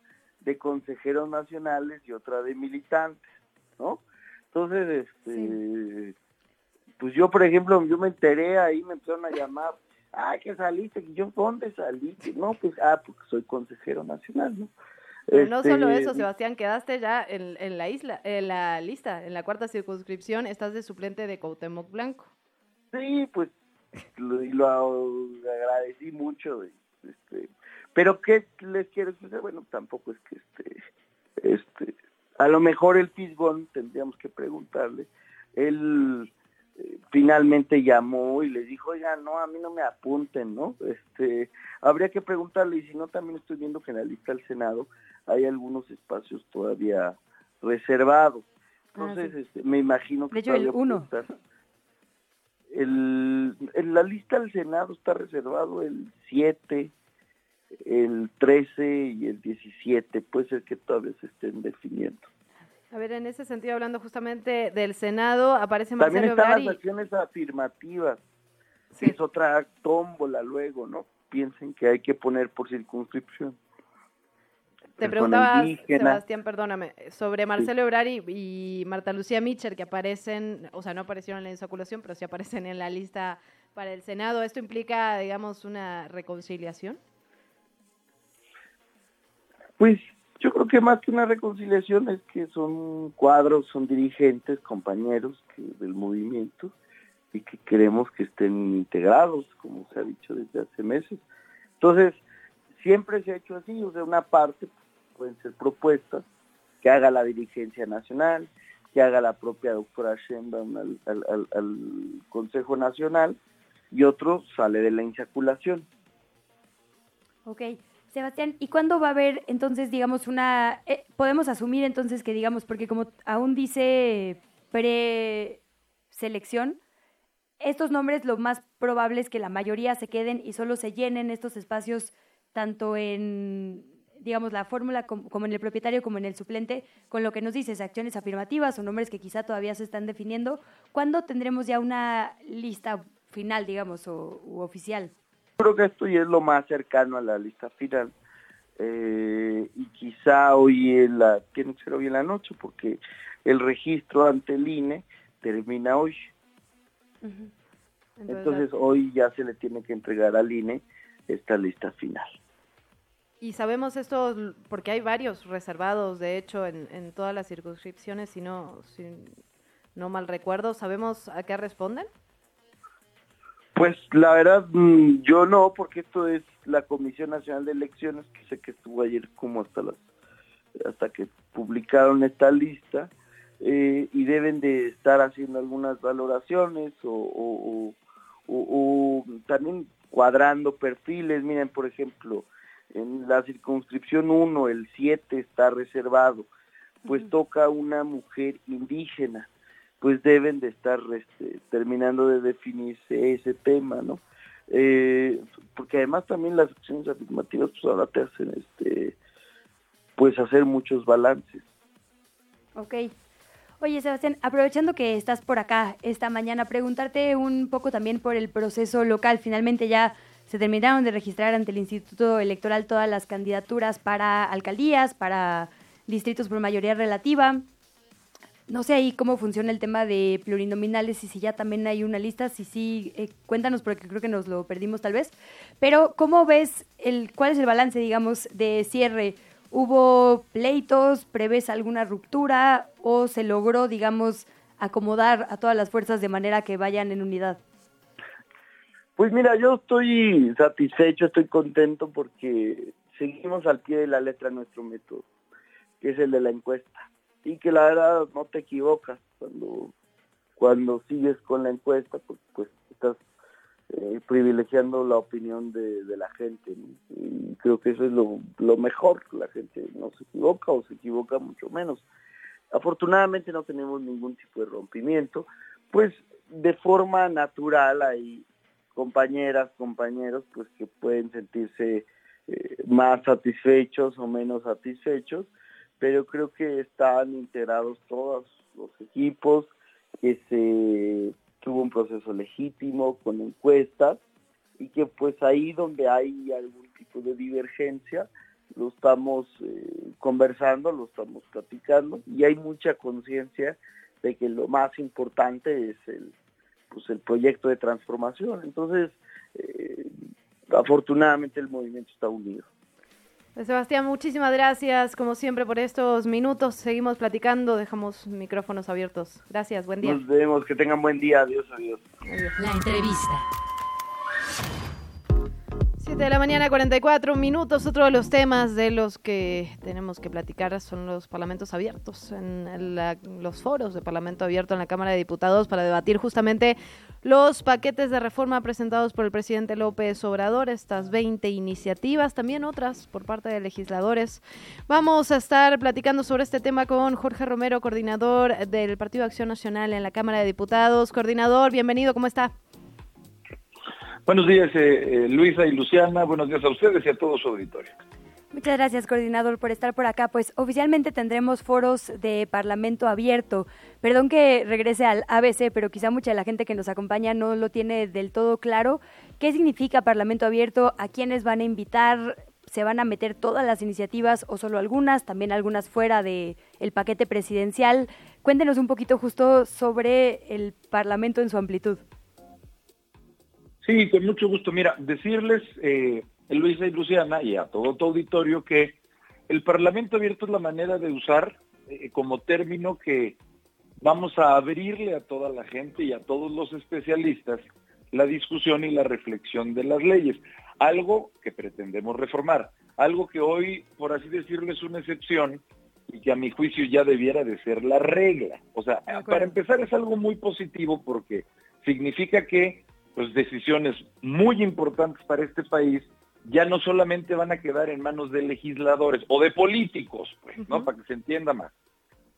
de consejeros nacionales y otra de militantes, ¿no? Entonces, este, pues yo, por ejemplo, yo me enteré ahí, me empezaron a llamar, ah, que saliste, yo, ¿dónde saliste? No, pues, ah, porque soy consejero nacional, ¿no? no solo eso, este, Sebastián, quedaste ya en, en, la isla, en la lista, en la cuarta circunscripción, estás de suplente de Cuauhtémoc Blanco. Sí, pues lo, lo agradecí mucho, este, pero ¿qué les quiero decir? Bueno, tampoco es que este, este, a lo mejor el Fisgón tendríamos que preguntarle, él eh, finalmente llamó y le dijo, oiga, no, a mí no me apunten, ¿no? Este, habría que preguntarle, y si no, también estoy viendo que en la lista del Senado hay algunos espacios todavía reservados. Ah, Entonces, este, me imagino que... De hecho, el uno. El, en la lista del Senado está reservado el 7, el 13 y el 17, puede ser que todavía se estén definiendo. A ver, en ese sentido, hablando justamente del Senado, aparece Marcelo También están las acciones afirmativas, es otra tómbola luego, ¿no? Piensen que hay que poner por circunscripción. Te preguntaba, Sebastián, perdóname, sobre Marcelo Ebrari y Marta Lucía Mitcher, que aparecen, o sea, no aparecieron en la insaculación, pero sí aparecen en la lista para el Senado. ¿Esto implica, digamos, una reconciliación? Pues yo creo que más que una reconciliación es que son cuadros, son dirigentes, compañeros del movimiento y que queremos que estén integrados, como se ha dicho desde hace meses. Entonces, siempre se ha hecho así, o sea, una parte pueden ser propuestas que haga la dirigencia nacional, que haga la propia doctora Sheinbaum al, al Consejo Nacional y otro sale de la insaculación. Ok. Sebastián, ¿y cuándo va a haber entonces, digamos, una... Eh, podemos asumir entonces que, digamos, porque como aún dice preselección, estos nombres lo más probable es que la mayoría se queden y solo se llenen estos espacios tanto en, digamos, la fórmula como, en el propietario como en el suplente, con lo que nos dices, acciones afirmativas o nombres que quizá todavía se están definiendo. ¿Cuándo tendremos ya una lista final, digamos, o u oficial? Creo que esto ya es lo más cercano a la lista final. Eh, y quizá hoy en la, tiene que ser hoy en la noche, porque el registro ante el INE termina hoy. Entonces, hoy ya se le tiene que entregar al INE esta lista final. Y sabemos esto porque hay varios reservados, de hecho, en, en todas las circunscripciones, si no, si no mal recuerdo. ¿Sabemos a qué responden? Pues la verdad, mm, yo no, porque esto es la Comisión Nacional de Elecciones, que sé que estuvo ayer como hasta las hasta que publicaron esta lista, eh, y deben de estar haciendo algunas valoraciones o, también cuadrando perfiles. Miren, por ejemplo, en la circunscripción 1, el 7 está reservado, pues toca una mujer indígena pues deben de estar este, terminando de definirse ese tema, ¿no? Eh, porque además también las acciones afirmativas pues ahora te hacen este pues hacer muchos balances. Ok. Oye, Sebastián, aprovechando que estás por acá esta mañana, preguntarte un poco también por el proceso local. Finalmente ya se terminaron de registrar ante el Instituto Electoral todas las candidaturas para alcaldías, para distritos por mayoría relativa. No sé ahí cómo funciona el tema de plurinominales y si ya también hay una lista, si sí, eh, cuéntanos porque creo que nos lo perdimos tal vez. Pero ¿cómo ves el cuál es el balance, digamos, de cierre? ¿Hubo pleitos? ¿Prevés alguna ruptura o se logró, digamos, acomodar a todas las fuerzas de manera que vayan en unidad? Pues mira, yo estoy satisfecho, estoy contento porque seguimos al pie de la letra nuestro método, que es el de la encuesta y que la verdad no te equivocas cuando cuando sigues con la encuesta porque pues estás eh, privilegiando la opinión de, la gente y creo que eso es lo, lo mejor la gente no se equivoca o se equivoca mucho menos. Afortunadamente no tenemos ningún tipo de rompimiento. Pues de forma natural hay compañeras compañeros pues que pueden sentirse eh, más satisfechos o menos satisfechos pero creo que están integrados todos los equipos, que se tuvo un proceso legítimo con encuestas y que pues ahí donde hay algún tipo de divergencia lo estamos eh, conversando, lo estamos platicando y hay mucha conciencia de que lo más importante es el pues el proyecto de transformación. Entonces, eh, afortunadamente el movimiento está unido. Sebastián, muchísimas gracias, como siempre, por estos minutos. Seguimos platicando, dejamos micrófonos abiertos. Gracias, buen día. Nos vemos, que tengan buen día. Adiós, adiós. La entrevista. 7 de la mañana, 44 minutos. Otro de los temas de los que tenemos que platicar son los parlamentos abiertos, en los foros de Parlamento Abierto en la Cámara de Diputados para debatir justamente los paquetes de reforma presentados por el presidente López Obrador, estas 20 iniciativas, también otras por parte de legisladores. Vamos a estar platicando sobre este tema con Jorge Romero, coordinador del Partido Acción Nacional en la Cámara de Diputados. Coordinador, bienvenido, ¿cómo está? Buenos días, eh, eh, Luisa y Luciana. Buenos días a ustedes y a todo su auditorio. Muchas gracias, coordinador, por estar por acá. Pues oficialmente tendremos foros de Parlamento abierto. Perdón que regrese al ABC, pero quizá mucha de la gente que nos acompaña no lo tiene del todo claro. ¿Qué significa Parlamento abierto? ¿A quiénes van a invitar? ¿Se van a meter todas las iniciativas o solo algunas? También algunas fuera del el paquete presidencial. Cuéntenos un poquito justo sobre el Parlamento en su amplitud. Sí, con mucho gusto. Mira, decirles, eh, Luisa y Luciana, y a todo tu auditorio, que el Parlamento abierto es la manera de usar eh, como término que vamos a abrirle a toda la gente y a todos los especialistas la discusión y la reflexión de las leyes. Algo que pretendemos reformar, algo que hoy, por así decirlo, es una excepción y que a mi juicio ya debiera de ser la regla. O sea, para empezar es algo muy positivo porque significa que pues decisiones muy importantes para este país ya no solamente van a quedar en manos de legisladores o de políticos, pues, ¿no? Para que se entienda más.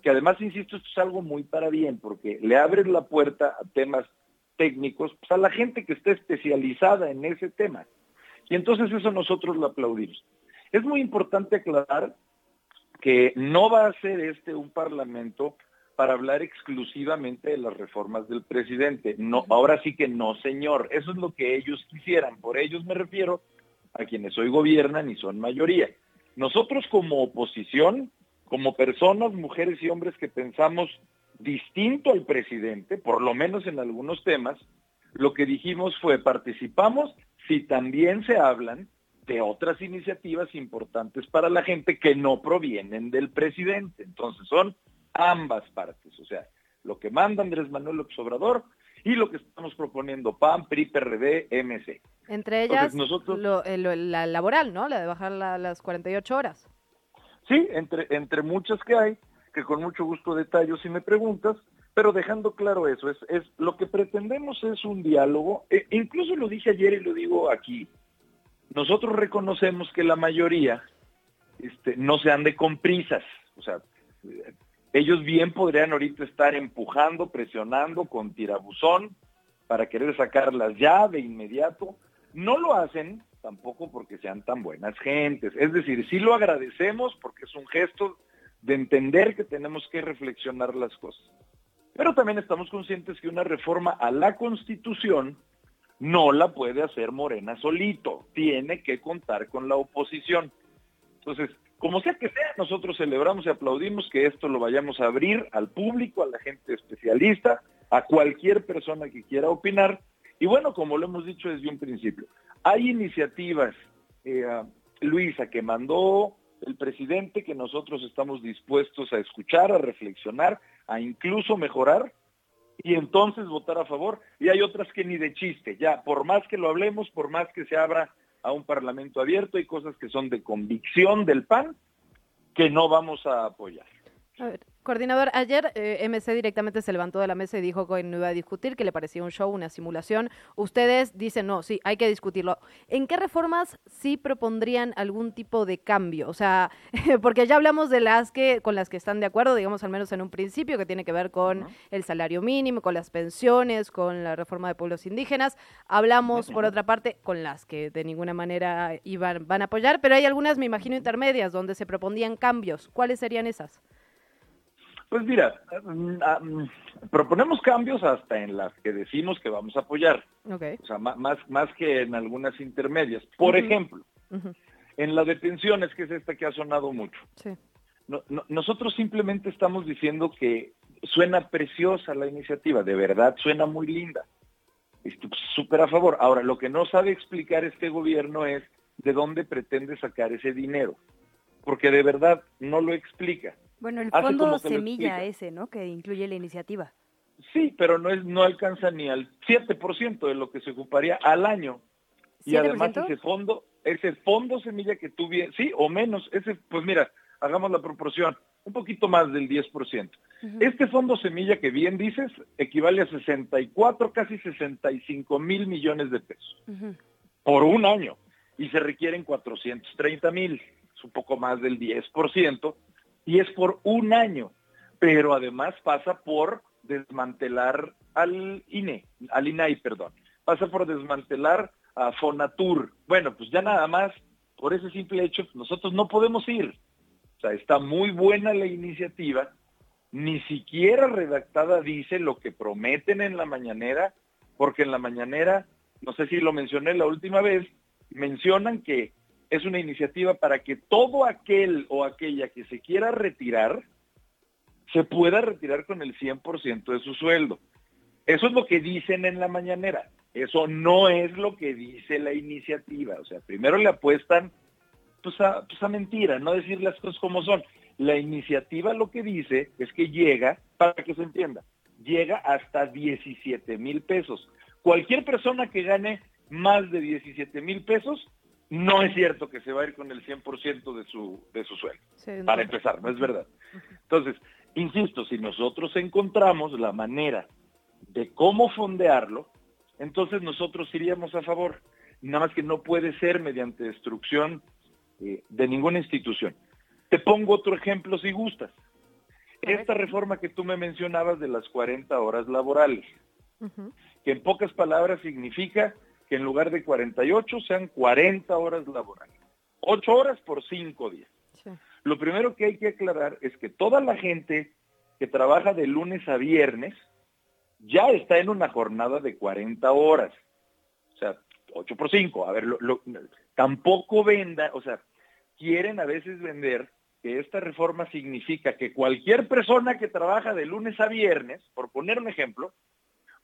Que además, insisto, esto es algo muy para bien, porque le abres la puerta a temas técnicos, pues a la gente que esté especializada en ese tema. Y entonces eso nosotros lo aplaudimos. Es muy importante aclarar que no va a ser este un parlamento para hablar exclusivamente de las reformas del presidente. No, ahora sí que no, señor. Eso es lo que ellos quisieran. Por ellos me refiero a quienes hoy gobiernan y son mayoría. Nosotros como oposición, como personas, mujeres y hombres que pensamos distinto al presidente, por lo menos en algunos temas, lo que dijimos fue participamos si también se hablan de otras iniciativas importantes para la gente que no provienen del presidente. Entonces son ambas partes, o sea, lo que manda Andrés Manuel López Obrador y lo que estamos proponiendo PAN, PRI, PRD, MC. Entre ellas, nosotros, eh, la laboral, ¿no? La de bajar las 48 horas. Sí, entre, entre muchas que hay, que con mucho gusto detallo si me preguntas, pero dejando claro eso, es, es lo que pretendemos es un diálogo, e, incluso lo dije ayer y lo digo aquí, nosotros reconocemos que la mayoría este, no se ande con prisas, o sea, ellos bien podrían ahorita estar empujando, presionando con tirabuzón para querer sacarlas ya de inmediato. No lo hacen tampoco porque sean tan buenas gentes. Es decir, sí lo agradecemos porque es un gesto de entender que tenemos que reflexionar las cosas. Pero también estamos conscientes que una reforma a la Constitución no la puede hacer Morena solito, tiene que contar con la oposición. Entonces, como sea que sea, nosotros celebramos y aplaudimos que esto lo vayamos a abrir al público, a la gente especialista, a cualquier persona que quiera opinar. Y bueno, como lo hemos dicho desde un principio, hay iniciativas, eh, Luisa, que mandó el presidente que nosotros estamos dispuestos a escuchar, a reflexionar, a incluso mejorar y entonces votar a favor. Y hay otras que ni de chiste, ya, por más que lo hablemos, por más que se abra a un parlamento abierto, hay cosas que son de convicción del PAN que no vamos a apoyar. Coordinador, ayer eh, MC directamente se levantó de la mesa y dijo que no iba a discutir, que le parecía un show, una simulación. Ustedes dicen, no, sí, hay que discutirlo. ¿En qué reformas sí propondrían algún tipo de cambio? O sea, (laughs) porque ya hablamos de las que con las que están de acuerdo, digamos al menos en un principio, que tiene que ver con el salario mínimo, con las pensiones, con la reforma de pueblos indígenas. Hablamos, por otra parte, con las que de ninguna manera iban, van a apoyar, pero hay algunas, me imagino, intermedias donde se propondían cambios. ¿Cuáles serían esas? Pues mira, mm, ah, mm, proponemos cambios hasta en las que decimos que vamos a apoyar. O sea, más, más que en algunas intermedias. Por ejemplo, en la de pensiones, que es esta que ha sonado mucho. nosotros simplemente estamos diciendo que suena preciosa la iniciativa, de verdad suena muy linda. Súper a favor. Ahora, lo que no sabe explicar este gobierno es de dónde pretende sacar ese dinero, porque de verdad no lo explica. Bueno, el fondo semilla ese, ¿no? Que incluye la iniciativa. Sí, pero no es no alcanza ni al 7% de lo que se ocuparía al año. Y además ese fondo, ese fondo semilla que tú bien, sí, o menos, ese, pues mira, hagamos la proporción, un poquito más del 10%. Este fondo semilla que bien dices equivale a 64, casi 65 mil millones de pesos por un año y se requieren 430 mil, es un poco más del 10%, y es por un año, pero además pasa por desmantelar al INE, al INAI, perdón, pasa por desmantelar a Fonatur. Bueno, pues ya nada más, por ese simple hecho, nosotros no podemos ir. O sea, está muy buena la iniciativa, ni siquiera redactada dice lo que prometen en la mañanera, porque en la mañanera, no sé si lo mencioné la última vez, mencionan que es una iniciativa para que todo aquel o aquella que se quiera retirar se pueda retirar con el 100% de su sueldo. Eso es lo que dicen en la mañanera. Eso no es lo que dice la iniciativa. O sea, primero le apuestan pues pues a mentira, no decir las cosas como son. La iniciativa lo que dice es que llega, para que se entienda, llega hasta 17 mil pesos. Cualquier persona que gane más de 17 mil pesos no es cierto que se va a ir con el 100% de su, de su sueldo. Para empezar, no es verdad. Entonces, insisto, si nosotros encontramos la manera de cómo fondearlo, entonces nosotros iríamos a favor. nada más que no puede ser mediante destrucción eh, de ninguna institución. Te pongo otro ejemplo si gustas. Esta reforma que tú me mencionabas de las 40 horas laborales, que en pocas palabras significa que en lugar de 48 sean 40 horas laborales. 8 horas por 5 días. Lo primero que hay que aclarar es que toda la gente que trabaja de lunes a viernes ya está en una jornada de 40 horas. O sea, 8 por 5. A ver, tampoco venda, o sea, quieren a veces vender que esta reforma significa que cualquier persona que trabaja de lunes a viernes, por poner un ejemplo,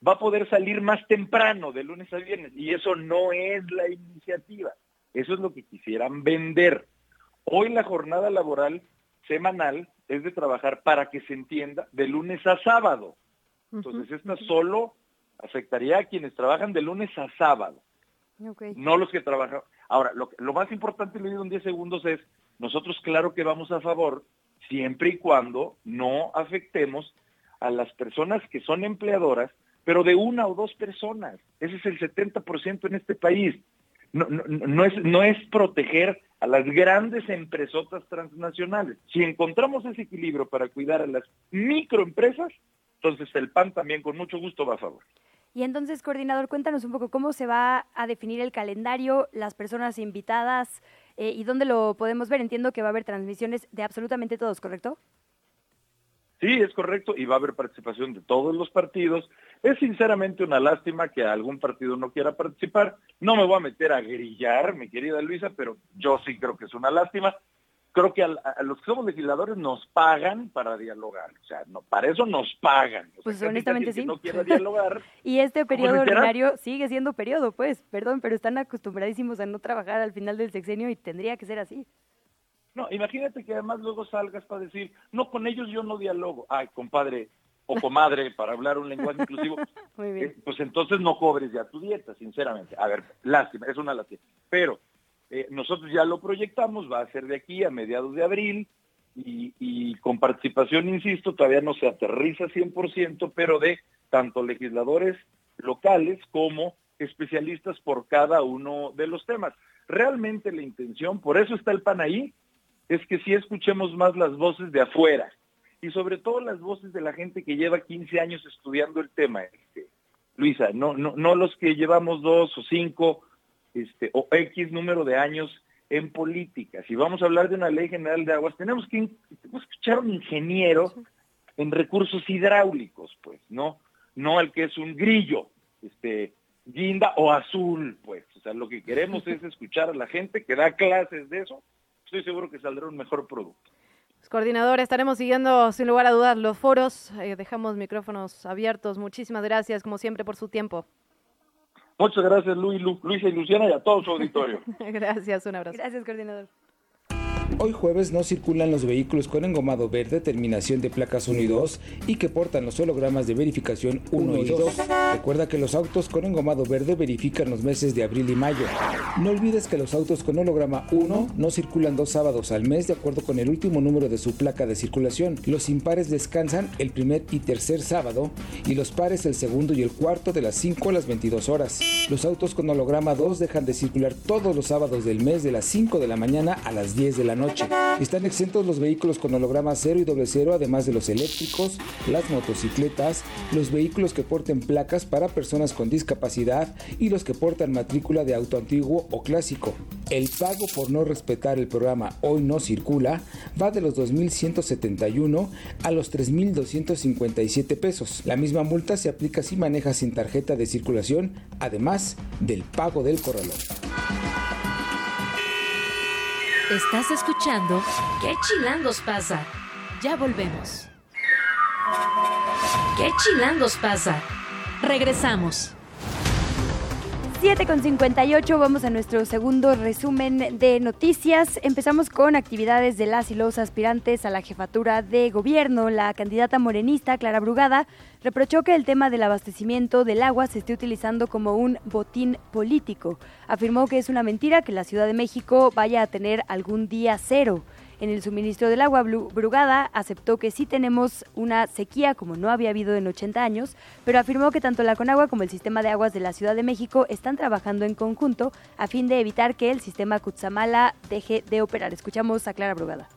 va a poder salir más temprano de lunes a viernes. Y eso no es la iniciativa. Eso es lo que quisieran vender. Hoy la jornada laboral semanal es de trabajar, para que se entienda, de lunes a sábado. Entonces, esta solo afectaría a quienes trabajan de lunes a sábado. No los que trabajan. Ahora, lo, lo más importante, le digo en 10 segundos, es nosotros claro que vamos a favor siempre y cuando no afectemos a las personas que son empleadoras, pero de una o dos personas. Ese es el 70% en este país. No, no, es, no es proteger a las grandes empresotas transnacionales. Si encontramos ese equilibrio para cuidar a las microempresas, entonces el PAN también con mucho gusto va a favor. Y entonces, coordinador, cuéntanos un poco cómo se va a definir el calendario, las personas invitadas, eh, ¿Y dónde lo podemos ver? Entiendo que va a haber transmisiones de absolutamente todos, ¿correcto? Sí, es correcto, y va a haber participación de todos los partidos. Es sinceramente una lástima que algún partido no quiera participar. No me voy a meter a grillar, mi querida Luisa, pero yo sí creo que es una lástima creo que a, los que somos legisladores nos pagan para dialogar, o sea, no, para eso nos pagan. pues honestamente sí. no dialogar. (laughs) y este periodo ordinario sigue siendo periodo, pues, perdón, pero están acostumbradísimos a no trabajar al final del sexenio y tendría que ser así. No, imagínate que además luego salgas para decir, no, con ellos yo no dialogo. Ay, compadre o comadre, para hablar un lenguaje (laughs) inclusivo, Muy bien. Eh, pues entonces no cobres ya tu dieta, sinceramente. A ver, lástima, es una lástima. Pero eh, nosotros ya lo proyectamos, va a ser de aquí a mediados de abril y, con participación, insisto, todavía no se aterriza 100%, pero de tanto legisladores locales como especialistas por cada uno de los temas. Realmente la intención, por eso está el PAN ahí, es que sí escuchemos más las voces de afuera y sobre todo las voces de la gente que lleva 15 años estudiando el tema. Este, Luisa, no, no, no los que llevamos dos o cinco este, o X número de años en política. Si vamos a hablar de una ley general de aguas, tenemos que, escuchar a un ingeniero en recursos hidráulicos, pues, no, no al que es un grillo, este, guinda o azul, pues. O sea, lo que queremos (laughs) es escuchar a la gente que da clases de eso. Estoy seguro que saldrá un mejor producto. Pues, coordinador, estaremos siguiendo sin lugar a dudas los foros. Eh, dejamos micrófonos abiertos. Muchísimas gracias, como siempre, por su tiempo. Muchas gracias, Luis, Luisa y Luciana, y a todo su auditorio. (laughs) gracias, un abrazo. Gracias, coordinador. Hoy jueves no circulan los vehículos con engomado verde, terminación de placas 1 y 2 y que portan los hologramas de verificación 1 y 2. Recuerda que los autos con engomado verde verifican los meses de abril y mayo. No olvides que los autos con holograma 1 no circulan dos sábados al mes de acuerdo con el último número de su placa de circulación. Los impares descansan el primer y tercer sábado y los pares el segundo y el cuarto de las 5 a las 22 horas. Los autos con holograma 2 dejan de circular todos los sábados del mes de las 5 de la mañana a las 10 de la noche. Están exentos los vehículos con holograma 0 y doble cero, además de los eléctricos, las motocicletas, los vehículos que porten placas para personas con discapacidad y los que portan matrícula de auto antiguo o clásico. El pago por no respetar el programa Hoy no circula va de los 2.171 a los 3.257 pesos. La misma multa se aplica si maneja sin tarjeta de circulación, además del pago del corralón. Estás escuchando ¿Qué chilangos pasa? Ya volvemos. ¿Qué chilangos pasa? Regresamos. 7 con 58, vamos a nuestro segundo resumen de noticias. Empezamos con actividades de las y los aspirantes a la jefatura de gobierno. La candidata morenista, Clara Brugada, reprochó que el tema del abastecimiento del agua se esté utilizando como un botín político. Afirmó que es una mentira que la Ciudad de México vaya a tener algún día cero. En el suministro del agua. Brugada aceptó que sí tenemos una sequía como no había habido en 80 años, pero afirmó que tanto la Conagua como el sistema de aguas de la Ciudad de México están trabajando en conjunto a fin de evitar que el sistema Cutzamala deje de operar. Escuchamos a Clara Brugada.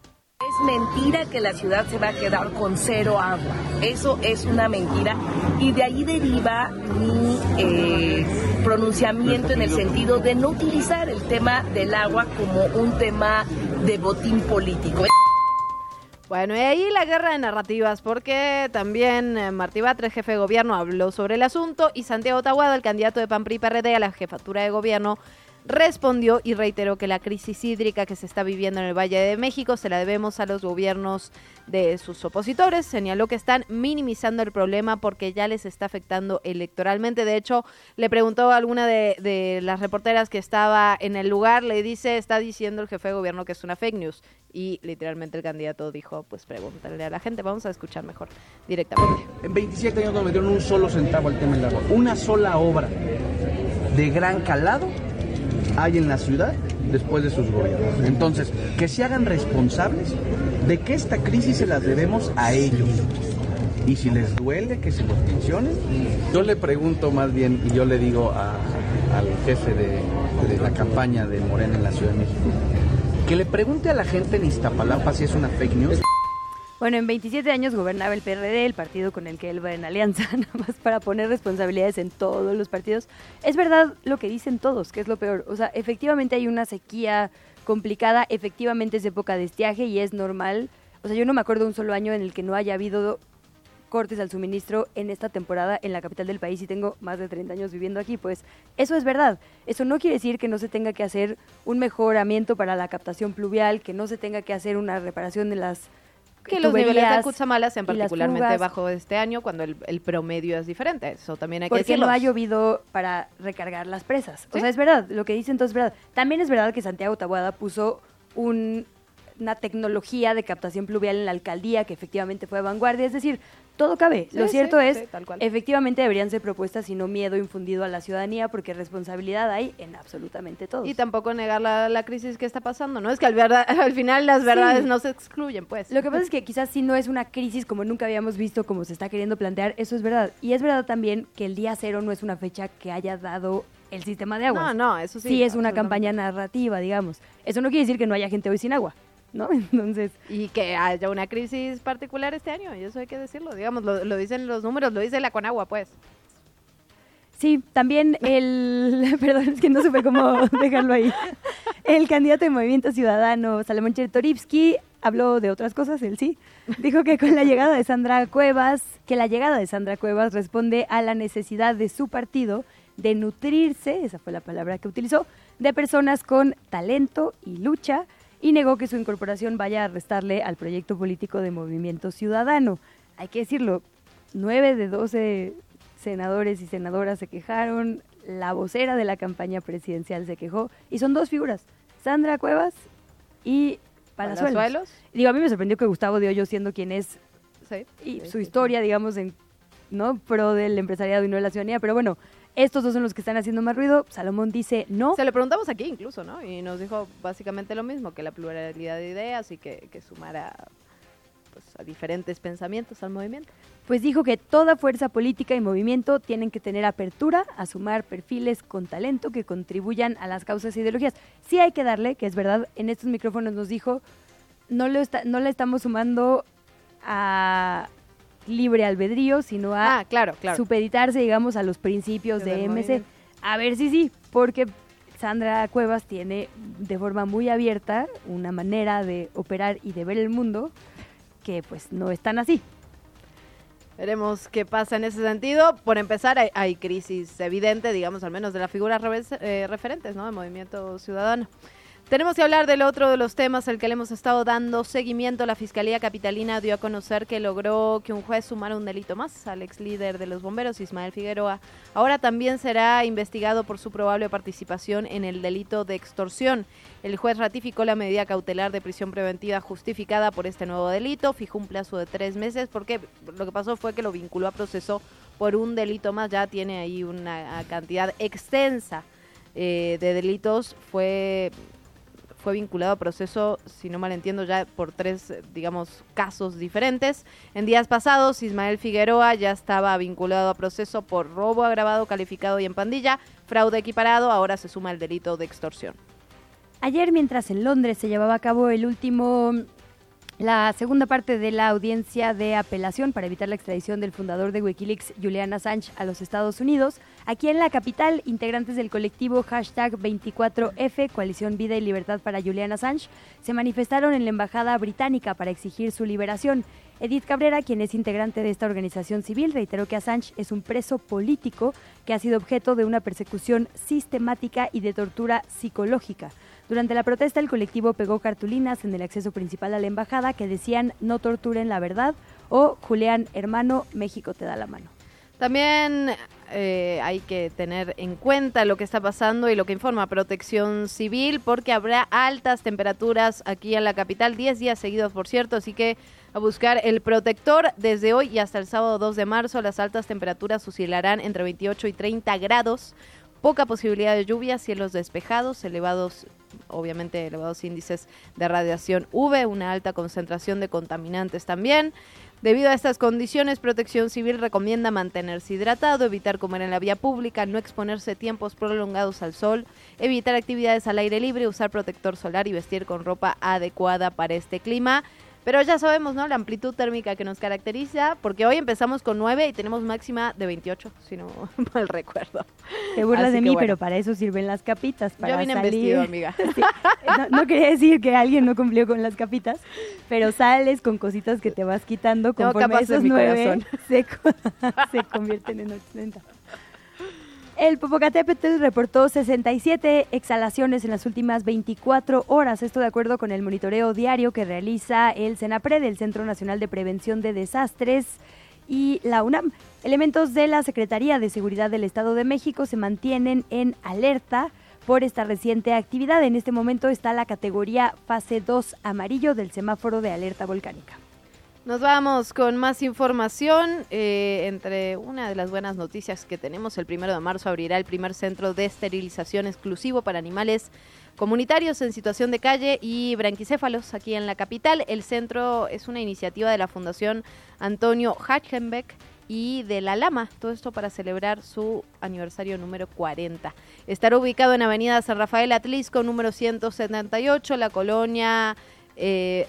Es mentira que la ciudad se va a quedar con cero agua. Eso es una mentira. Y de ahí deriva mi eh, pronunciamiento en el sentido de no utilizar el tema del agua como un tema de botín político. Bueno, y ahí la guerra de narrativas, porque también eh, Martí Batres, jefe de gobierno, habló sobre el asunto y Santiago Tahuada, el candidato de PAN PRI PRD a la jefatura de gobierno, respondió y reiteró que la crisis hídrica que se está viviendo en el Valle de México se la debemos a los gobiernos de sus opositores. Señaló que están minimizando el problema porque ya les está afectando electoralmente. De hecho, le preguntó a alguna de, las reporteras que estaba en el lugar, le dice, está diciendo el jefe de gobierno que es una fake news. Y literalmente el candidato dijo, pues pregúntale a la gente, vamos a escuchar mejor directamente. En 27 años no me dieron un solo centavo al tema del agua, una sola obra de gran calado hay en la ciudad después de sus gobiernos. Entonces, que se hagan responsables de que esta crisis se las debemos a ellos. Y si les duele que se los mencionen, yo le pregunto más bien y yo le digo al jefe de, de la campaña de Morena en la Ciudad de México, que le pregunte a la gente en Iztapalapa si es una fake news. Bueno, en 27 años gobernaba el PRD, el partido con el que él va en alianza, (laughs) nada más para poner responsabilidades en todos los partidos. Es verdad lo que dicen todos, que es lo peor. O sea, efectivamente hay una sequía complicada, efectivamente es época de estiaje y es normal. O sea, yo no me acuerdo un solo año en el que no haya habido cortes al suministro en esta temporada en la capital del país y tengo más de 30 años viviendo aquí, pues eso es verdad. Eso no quiere decir que no se tenga que hacer un mejoramiento para la captación pluvial, que no se tenga que hacer una reparación de las que los niveles de Cutzamala sean particularmente bajo este año cuando el, promedio es diferente. Eso también hay que decirlo. Porque no ha llovido para recargar las presas. O sea, es verdad, lo que dicen todos es verdad. También es verdad que Santiago Tabuada puso una tecnología de captación pluvial en la alcaldía que efectivamente fue de vanguardia. Es decir, todo cabe. Lo cierto es, efectivamente deberían ser propuestas y no miedo infundido a la ciudadanía, porque responsabilidad hay en absolutamente todo. Y tampoco negar la, crisis que está pasando, ¿no? Es que al, verdad, (laughs) al final las verdades no se excluyen, pues. Lo que pasa es que quizás si no es una crisis como nunca habíamos visto, como se está queriendo plantear, eso es verdad. Y es verdad también que el día cero no es una fecha que haya dado el sistema de agua. No, no, eso sí. Sí es una campaña narrativa, digamos. Eso no quiere decir que no haya gente hoy sin agua. ¿No? (laughs) Entonces... Y que haya una crisis particular este año, y eso hay que decirlo, digamos, lo, dicen los números, lo dice la Conagua, pues. Sí, también el, (laughs) perdón, es que no supe cómo (laughs) dejarlo ahí. El candidato de Movimiento Ciudadano, Salomón Chertorivsky, habló de otras cosas, él sí. Dijo que con la llegada de Sandra Cuevas, que la llegada de Sandra Cuevas responde a la necesidad de su partido de nutrirse, esa fue la palabra que utilizó, de personas con talento y lucha y negó que su incorporación vaya a restarle al proyecto político de Movimiento Ciudadano. Hay que decirlo, nueve de doce senadores y senadoras se quejaron, la vocera de la campaña presidencial se quejó, y son dos figuras, Sandra Cuevas y Palazuelos. ¿Palazuelos? Digo, a mí me sorprendió que Gustavo de Hoyo, siendo quien es, y su historia, digamos, en no pro del empresariado y no de la ciudadanía, pero bueno, estos dos son los que están haciendo más ruido. Salomón dice no. Se le preguntamos aquí incluso, ¿no? Y nos dijo básicamente lo mismo, que la pluralidad de ideas y que, que sumara pues, a diferentes pensamientos al movimiento. Pues dijo que toda fuerza política y movimiento tienen que tener apertura a sumar perfiles con talento que contribuyan a las causas e ideologías. Sí hay que darle, que es verdad, en estos micrófonos nos dijo, no, lo está, no le estamos sumando a libre albedrío, sino a ah, claro, claro. supeditarse, digamos, a los principios de MC. A ver si sí, porque Sandra Cuevas tiene de forma muy abierta una manera de operar y de ver el mundo que pues no es tan así. Veremos qué pasa en ese sentido. Por empezar, hay, crisis evidente, digamos, al menos de las figuras eh, referentes ¿no? del movimiento ciudadano. Tenemos que hablar del otro de los temas al que le hemos estado dando seguimiento. La Fiscalía Capitalina dio a conocer que logró que un juez sumara un delito más al ex líder de los bomberos, Ismael Figueroa. Ahora también será investigado por su probable participación en el delito de extorsión. El juez ratificó la medida cautelar de prisión preventiva justificada por este nuevo delito, fijó un plazo de tres meses porque lo que pasó fue que lo vinculó a proceso por un delito más, ya tiene ahí una cantidad extensa eh, de delitos, fue fue vinculado a proceso, si no mal entiendo, ya por tres, digamos, casos diferentes. En días pasados, Ismael Figueroa ya estaba vinculado a proceso por robo agravado, calificado y en pandilla, fraude equiparado, ahora se suma el delito de extorsión. Ayer, mientras en Londres se llevaba a cabo el último la segunda parte de la audiencia de apelación para evitar la extradición del fundador de Wikileaks, Julian Assange, a los Estados Unidos. Aquí en la capital, integrantes del colectivo hashtag 24F, Coalición Vida y Libertad para Julian Assange, se manifestaron en la Embajada Británica para exigir su liberación. Edith Cabrera, quien es integrante de esta organización civil, reiteró que Assange es un preso político que ha sido objeto de una persecución sistemática y de tortura psicológica. Durante la protesta, el colectivo pegó cartulinas en el acceso principal a la embajada que decían no torturen la verdad o Julián, hermano, México te da la mano. También eh, hay que tener en cuenta lo que está pasando y lo que informa Protección Civil, porque habrá altas temperaturas aquí en la capital, 10 días seguidos, por cierto, así que a buscar el protector desde hoy y hasta el sábado 2 de marzo. Las altas temperaturas oscilarán entre 28 y 30 grados, poca posibilidad de lluvia, cielos despejados, elevados obviamente elevados índices de radiación UV, una alta concentración de contaminantes también. Debido a estas condiciones, Protección Civil recomienda mantenerse hidratado, evitar comer en la vía pública, no exponerse tiempos prolongados al sol, evitar actividades al aire libre, usar protector solar y vestir con ropa adecuada para este clima. Pero ya sabemos, ¿no? La amplitud térmica que nos caracteriza, porque hoy empezamos con 9 y tenemos máxima de 28, si no (laughs) mal recuerdo. Te burlas de mí, pero para eso sirven las capitas, para Yo vine salir. vestido, amiga. (laughs) No, no quería decir que alguien no cumplió con las capitas, pero sales con cositas que te vas quitando conforme capas en esos nueve se, (laughs) se convierten en 80. El Popocatépetl reportó 67 exhalaciones en las últimas 24 horas, esto de acuerdo con el monitoreo diario que realiza el CENAPRED, el Centro Nacional de Prevención de Desastres, y la UNAM. Elementos de la Secretaría de Seguridad del Estado de México se mantienen en alerta por esta reciente actividad. En este momento está la categoría fase 2 amarillo del semáforo de alerta volcánica. Nos vamos con más información. Eh, entre una de las buenas noticias que tenemos, el primero de marzo abrirá el primer centro de esterilización exclusivo para animales comunitarios en situación de calle y branquicéfalos aquí en la capital. El centro es una iniciativa de la Fundación Antonio Hachenbeck y de La Lama, todo esto para celebrar su aniversario número 40. Estará ubicado en Avenida San Rafael Atlisco, número 178, la colonia eh,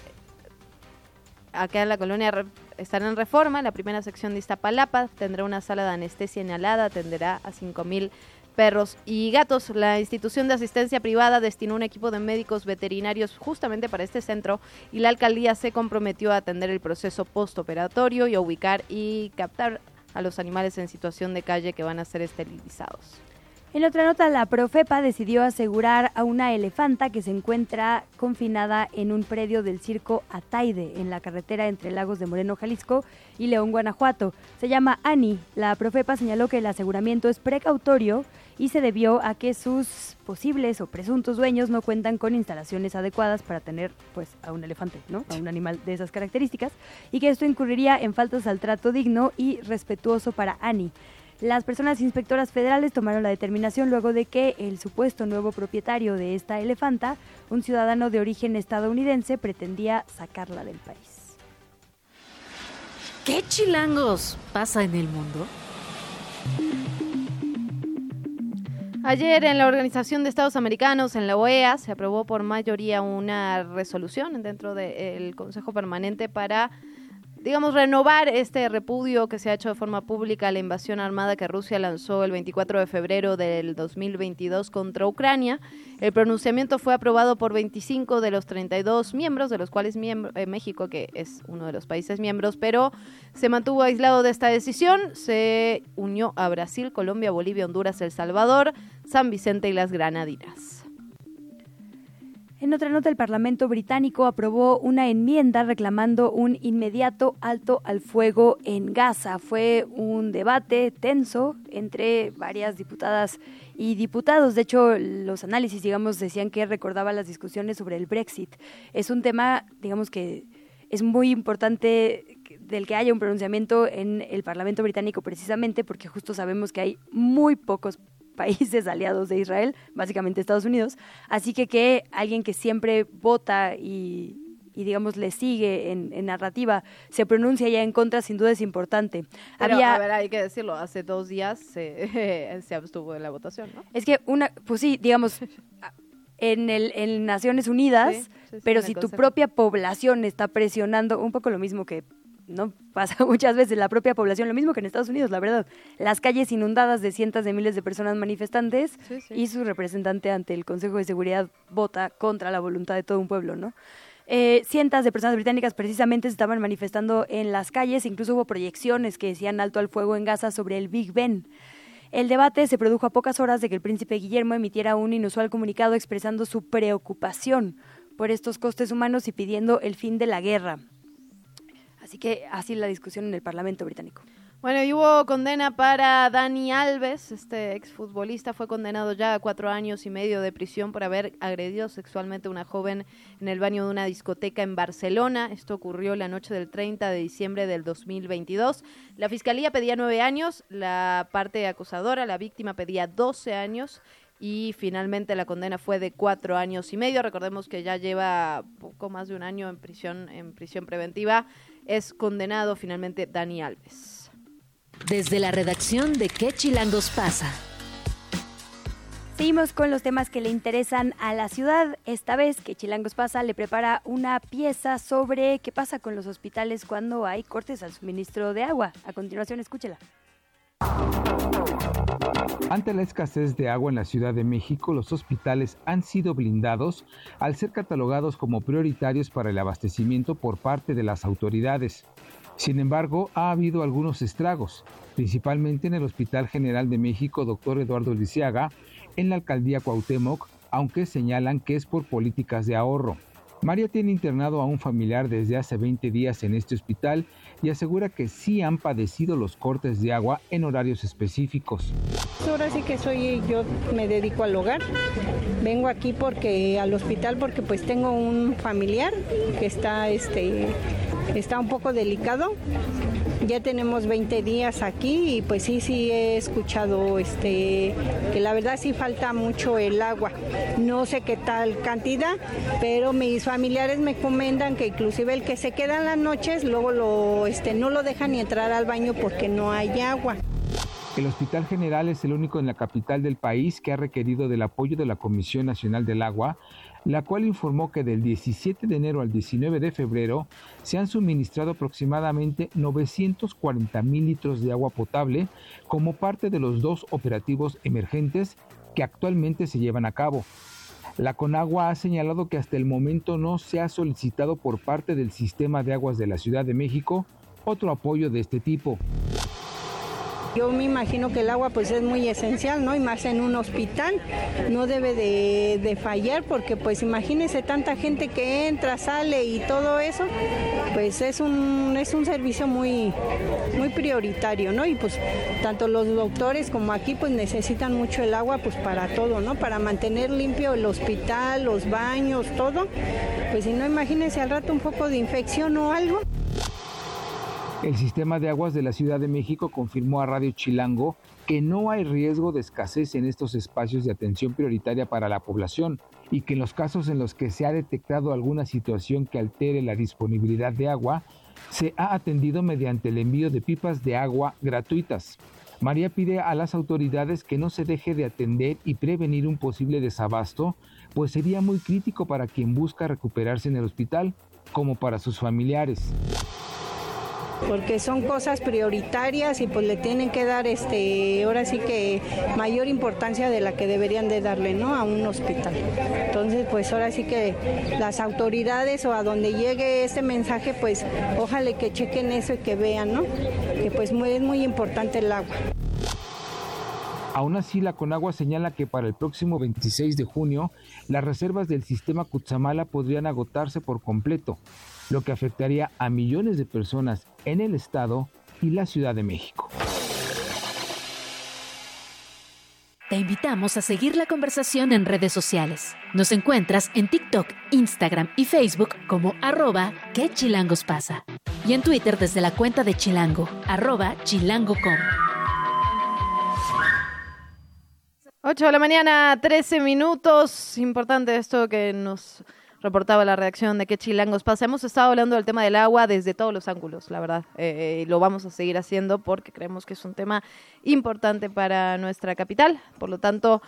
acá en la colonia estará en reforma, la primera sección de Iztapalapa tendrá una sala de anestesia inhalada, atenderá a 5.000 perros y gatos. La institución de asistencia privada destinó un equipo de médicos veterinarios justamente para este centro y la alcaldía se comprometió a atender el proceso postoperatorio y a ubicar y captar a los animales en situación de calle que van a ser esterilizados. En otra nota, la Profepa decidió asegurar a una elefanta que se encuentra confinada en un predio del circo Ataide, en la carretera entre Lagos de Moreno, Jalisco y León, Guanajuato. Se llama Ani. La Profepa señaló que el aseguramiento es precautorio y se debió a que sus posibles o presuntos dueños no cuentan con instalaciones adecuadas para tener pues a un elefante, ¿no? A un animal de esas características y que esto incurriría en faltas al trato digno y respetuoso para Ani. Las personas inspectoras federales tomaron la determinación luego de que el supuesto nuevo propietario de esta elefanta, un ciudadano de origen estadounidense, pretendía sacarla del país. ¿Qué chilangos pasa en el mundo? Ayer en la Organización de Estados Americanos, en la OEA, se aprobó por mayoría una resolución dentro del Consejo Permanente para, digamos, renovar este repudio que se ha hecho de forma pública a la invasión armada que Rusia lanzó el 24 de febrero del 2022 contra Ucrania. El pronunciamiento fue aprobado por 25 de los 32 miembros, de los cuales miembro- eh, México, que es uno de los países miembros, pero se mantuvo aislado de esta decisión. Se unió a Brasil, Colombia, Bolivia, Honduras, El Salvador, San Vicente y las Granadinas. En otra nota, el Parlamento británico aprobó una enmienda reclamando un inmediato alto al fuego en Gaza. Fue un debate tenso entre varias diputadas y diputados. De hecho, los análisis, digamos, decían que recordaba las discusiones sobre el Brexit. Es un tema, digamos, que es muy importante del que haya un pronunciamiento en el Parlamento británico precisamente porque justo sabemos que hay muy pocos (laughs) países aliados de Israel, básicamente Estados Unidos. Así que que alguien que siempre vota y, digamos, le sigue en, narrativa, se pronuncia ya en contra, sin duda es importante. Había, a ver, hay que decirlo, hace dos días se, (laughs) se abstuvo de la votación, ¿no? Es que una, pues sí, digamos, (laughs) en, el, en Naciones Unidas, pero si tu propia población está presionando, un poco lo mismo que no pasa (laughs) muchas veces la propia población, lo mismo que en Estados Unidos, la verdad. Las calles inundadas de cientos de miles de personas manifestantes y su representante ante el Consejo de Seguridad vota contra la voluntad de todo un pueblo, ¿no? Eh, cientos de personas británicas precisamente se estaban manifestando en las calles, incluso hubo proyecciones que decían alto al fuego en Gaza sobre el Big Ben. El debate se produjo a pocas horas de que el príncipe Guillermo emitiera un inusual comunicado expresando su preocupación por estos costes humanos y pidiendo el fin de la guerra. Así que así la discusión en el Parlamento británico. Bueno, y hubo condena para Dani Alves, este exfutbolista fue condenado ya a cuatro años y medio de prisión por haber agredido sexualmente a una joven en el baño de una discoteca en Barcelona. Esto ocurrió la noche del 30 de diciembre del 2022. La fiscalía pedía nueve años, la parte acusadora, la víctima pedía 12 años y finalmente la condena fue de cuatro años y medio. Recordemos que ya lleva poco más de un año en prisión, en prisión preventiva es condenado finalmente Dani Alves. Desde la redacción de ¿Qué Chilangos pasa? Seguimos con los temas que le interesan a la ciudad. Esta vez que Chilangos pasa le prepara una pieza sobre qué pasa con los hospitales cuando hay cortes al suministro de agua. A continuación, escúchela. Ante la escasez de agua en la Ciudad de México, los hospitales han sido blindados al ser catalogados como prioritarios para el abastecimiento por parte de las autoridades. Sin embargo, ha habido algunos estragos, principalmente en el Hospital General de México Dr. Eduardo Lisiaga, en la alcaldía Cuauhtémoc, aunque señalan que es por políticas de ahorro. María tiene internado a un familiar desde hace 20 días en este hospital y asegura que sí han padecido los cortes de agua en horarios específicos. Ahora sí que soy yo me dedico al hogar. Vengo aquí porque al hospital porque pues tengo un familiar que está este está un poco delicado ya tenemos 20 días aquí y pues sí, sí he escuchado este, que la verdad sí falta mucho el agua. No sé qué tal cantidad, pero mis familiares me comentan que inclusive el que se queda en las noches luego lo, este, no lo dejan ni entrar al baño porque no hay agua. El Hospital General es el único en la capital del país que ha requerido del apoyo de la Comisión Nacional del Agua la cual informó que del 17 de enero al 19 de febrero se han suministrado aproximadamente 940 mil litros de agua potable como parte de los dos operativos emergentes que actualmente se llevan a cabo. La Conagua ha señalado que hasta el momento no se ha solicitado por parte del Sistema de Aguas de la Ciudad de México otro apoyo de este tipo. Yo me imagino que el agua pues es muy esencial, ¿no? Y más en un hospital, no debe de, fallar porque pues imagínese tanta gente que entra, sale y todo eso, pues es un, es un servicio muy, muy prioritario, ¿no? Y pues tanto los doctores como aquí pues necesitan mucho el agua pues para todo, ¿no? Para mantener limpio el hospital, los baños, todo. Pues si no, imagínese al rato un poco de infección o algo. El sistema de aguas de la Ciudad de México confirmó a Radio Chilango que no hay riesgo de escasez en estos espacios de atención prioritaria para la población y que en los casos en los que se ha detectado alguna situación que altere la disponibilidad de agua, se ha atendido mediante el envío de pipas de agua gratuitas. María pide a las autoridades que no se deje de atender y prevenir un posible desabasto, pues sería muy crítico para quien busca recuperarse en el hospital, como para sus familiares porque son cosas prioritarias y pues le tienen que dar este ahora sí que mayor importancia de la que deberían de darle no a un hospital. Entonces pues ahora sí que las autoridades o a donde llegue este mensaje pues ojalá que chequen eso y que vean no que pues es muy importante el agua. Aún así, la Conagua señala que para el próximo 26 de junio, las reservas del sistema Cutzamala podrían agotarse por completo, lo que afectaría a millones de personas en el Estado y la Ciudad de México. Te invitamos a seguir la conversación en redes sociales. Nos encuentras en TikTok, Instagram y Facebook como arroba que chilangos pasa. Y en Twitter desde la cuenta de Chilango, arroba chilango.com. 8 de la mañana, 13 minutos. Importante esto que nos reportaba la reacción de que chilangos pasa. Hemos estado hablando del tema del agua desde todos los ángulos, la verdad. Eh, y lo vamos a seguir haciendo porque creemos que es un tema importante para nuestra capital. Por lo tanto,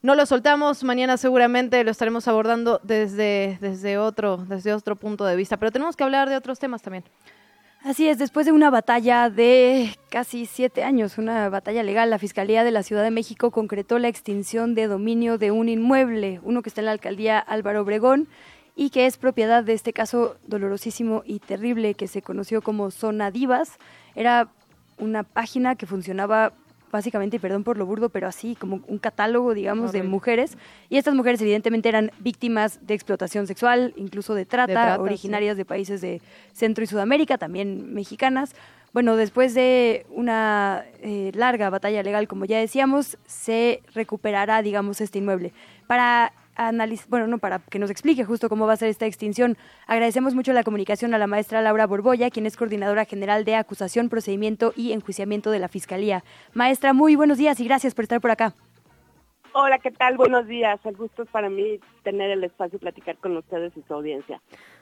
no lo soltamos. Mañana seguramente lo estaremos abordando desde, desde, otro, desde otro punto de vista. Pero tenemos que hablar de otros temas también. Así es, después de una batalla de casi siete años, una batalla legal, la Fiscalía de la Ciudad de México concretó la extinción de dominio de un inmueble, uno que está en la alcaldía Álvaro Obregón y que es propiedad de este caso dolorosísimo y terrible que se conoció como Zona Divas. Era una página que funcionaba básicamente, y perdón por lo burdo, pero así como un catálogo, digamos, de mujeres. Y estas mujeres evidentemente eran víctimas de explotación sexual, incluso de trata, originarias de países de Centro y Sudamérica, también mexicanas. Bueno, después de una eh, larga batalla legal, como ya decíamos, se recuperará, digamos, este inmueble. Para bueno, no, para que nos explique justo cómo va a ser esta extinción. Agradecemos mucho la comunicación a la maestra Laura Borboya, quien es coordinadora general de acusación, procedimiento y enjuiciamiento de la Fiscalía. Maestra, muy buenos días y gracias por estar por acá. Hola, ¿qué tal? Buenos días. El gusto es para mí tener el espacio y platicar con ustedes y su audiencia.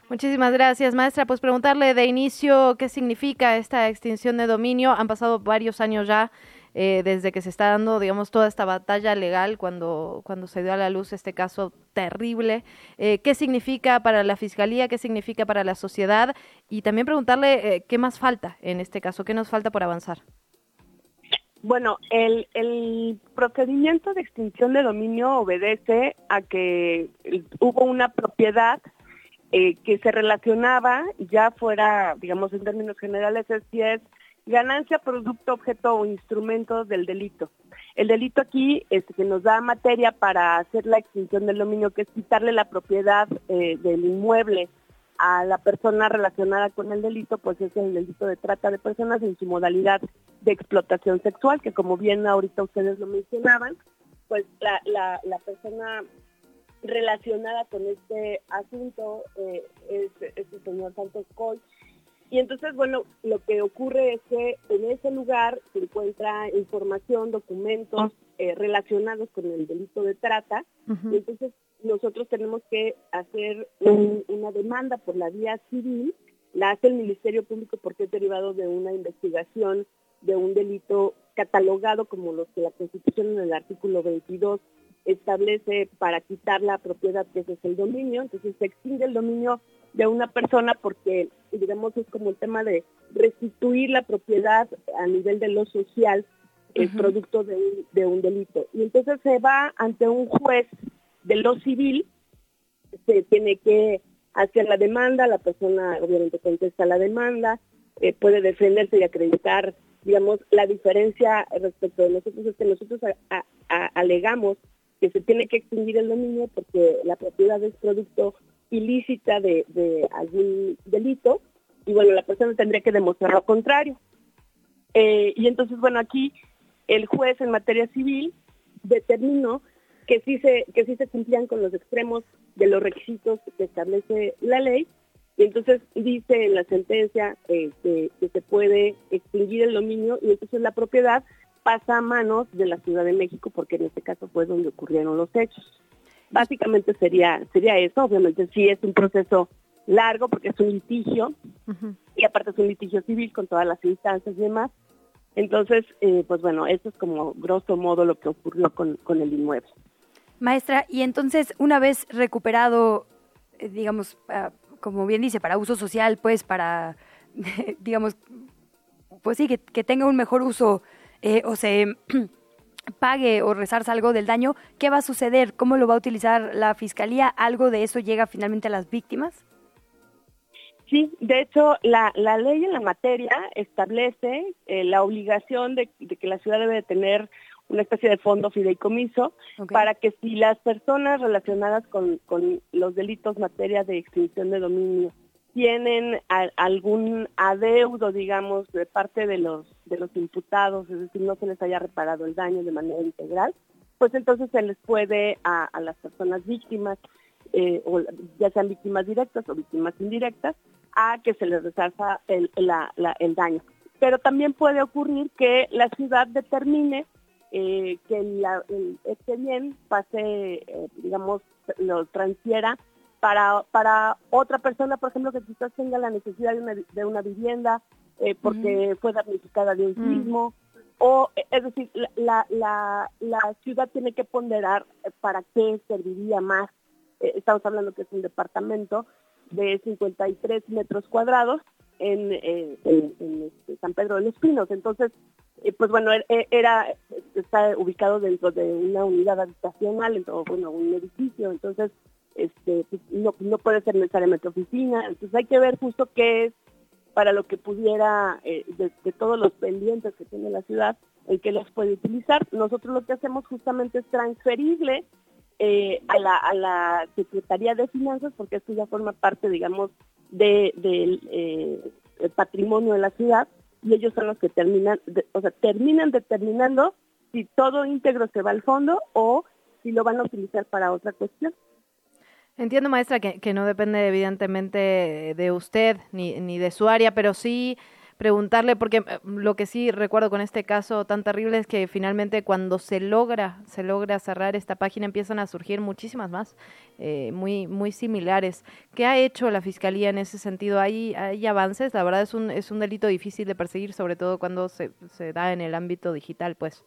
Muchísimas gracias, maestra. Pues preguntarle de inicio qué significa esta extinción de dominio. Han pasado varios años ya eh, desde que se está dando, digamos, toda esta batalla legal cuando, cuando se dio a la luz este caso terrible. Eh, ¿Qué significa para la Fiscalía? ¿Qué significa para la sociedad? Y también preguntarle eh, qué más falta en este caso, qué nos falta por avanzar. Bueno, el, el procedimiento de extinción de dominio obedece a que hubo una propiedad que se relacionaba, ya fuera, digamos, en términos generales, es si Ganancia, producto, objeto o instrumento del delito. El delito aquí es que nos da materia para hacer la extinción del dominio, que es quitarle la propiedad eh, del inmueble a la persona relacionada con el delito, pues es el delito de trata de personas en su modalidad de explotación sexual, que como bien ahorita ustedes lo mencionaban, pues la, persona relacionada con este asunto eh, es, el señor Santos Coy, y entonces, bueno, lo que ocurre es que en ese lugar se encuentra información, documentos eh, relacionados con el delito de trata. Y entonces nosotros tenemos que hacer una demanda por la vía civil. La hace el Ministerio Público porque es derivado de una investigación de un delito catalogado como los que la Constitución en el artículo 22 establece para quitar la propiedad, que es el dominio. Entonces se extingue el dominio de una persona porque, digamos, es como el tema de restituir la propiedad a nivel de lo social, el producto de un, de un delito. Y entonces se va ante un juez de lo civil, se tiene que hacer la demanda, la persona obviamente contesta la demanda, eh, puede defenderse y acreditar, digamos, la diferencia respecto de nosotros es que nosotros alegamos que se tiene que extinguir el dominio porque la propiedad es producto ilícita de, algún delito y bueno, la persona tendría que demostrar lo contrario. Eh, y entonces, bueno, aquí el juez en materia civil determinó que sí se, que sí se cumplían con los extremos de los requisitos que establece la ley y entonces dice en la sentencia eh, que, que, se puede extinguir el dominio y entonces la propiedad pasa a manos de la Ciudad de México porque en este caso fue donde ocurrieron los hechos. Básicamente sería, sería eso, obviamente sí es un proceso largo porque es un litigio y aparte es un litigio civil con todas las instancias y demás. Entonces, eh, pues bueno, eso es como grosso modo lo que ocurrió con, con el inmueble. Maestra, y entonces una vez recuperado, eh, digamos, ah, como bien dice, para uso social, pues para, (laughs) digamos, pues sí, que, que tenga un mejor uso eh, o se pague o rezarse algo del daño, ¿qué va a suceder? ¿Cómo lo va a utilizar la fiscalía? ¿Algo de eso llega finalmente a las víctimas? Sí, de hecho, la, la ley en la materia establece eh, la obligación de, que la ciudad debe tener una especie de fondo fideicomiso para que si las personas relacionadas con, con los delitos materia de extinción de dominio tienen algún adeudo, digamos, de parte de los, de los imputados, es decir, no se les haya reparado el daño de manera integral, pues entonces se les puede a, las personas víctimas, eh, o ya sean víctimas directas o víctimas indirectas, a que se les resarza el, el daño. Pero también puede ocurrir que la ciudad determine eh, que la, el, este bien pase, eh, digamos, lo transfiera para, para otra persona, por ejemplo, que quizás tenga la necesidad de una, de una vivienda eh, porque fue damnificada de un sismo. O, es decir, la, la, la ciudad tiene que ponderar para qué serviría más. estamos hablando que es un departamento de 53 metros cuadrados en, en, este, San Pedro de los Pinos. Entonces, eh, pues bueno, er, e, era, está ubicado dentro de una unidad habitacional, en todo, bueno, un edificio, entonces este, pues, no, no puede ser necesariamente oficina, entonces hay que ver justo qué es para lo que pudiera, eh, de, todos los pendientes que tiene la ciudad, el que los puede utilizar. Nosotros lo que hacemos justamente es transferirle eh, a, la, a la Secretaría de Finanzas, porque esto ya forma parte, digamos, del de, patrimonio de la ciudad, y ellos son los que terminan, o sea, terminan determinando si todo íntegro se va al fondo o si lo van a utilizar para otra cuestión. Entiendo, maestra, que, que no depende evidentemente de usted ni, ni de su área, pero sí preguntarle, porque eh, lo que sí recuerdo con este caso tan terrible es que finalmente cuando se logra, se logra cerrar esta página, empiezan a surgir muchísimas más, eh, muy, muy similares. ¿Qué ha hecho la Fiscalía en ese sentido? ¿Hay, hay avances? La verdad es un, es un delito difícil de perseguir, sobre todo cuando se, se da en el ámbito digital, pues.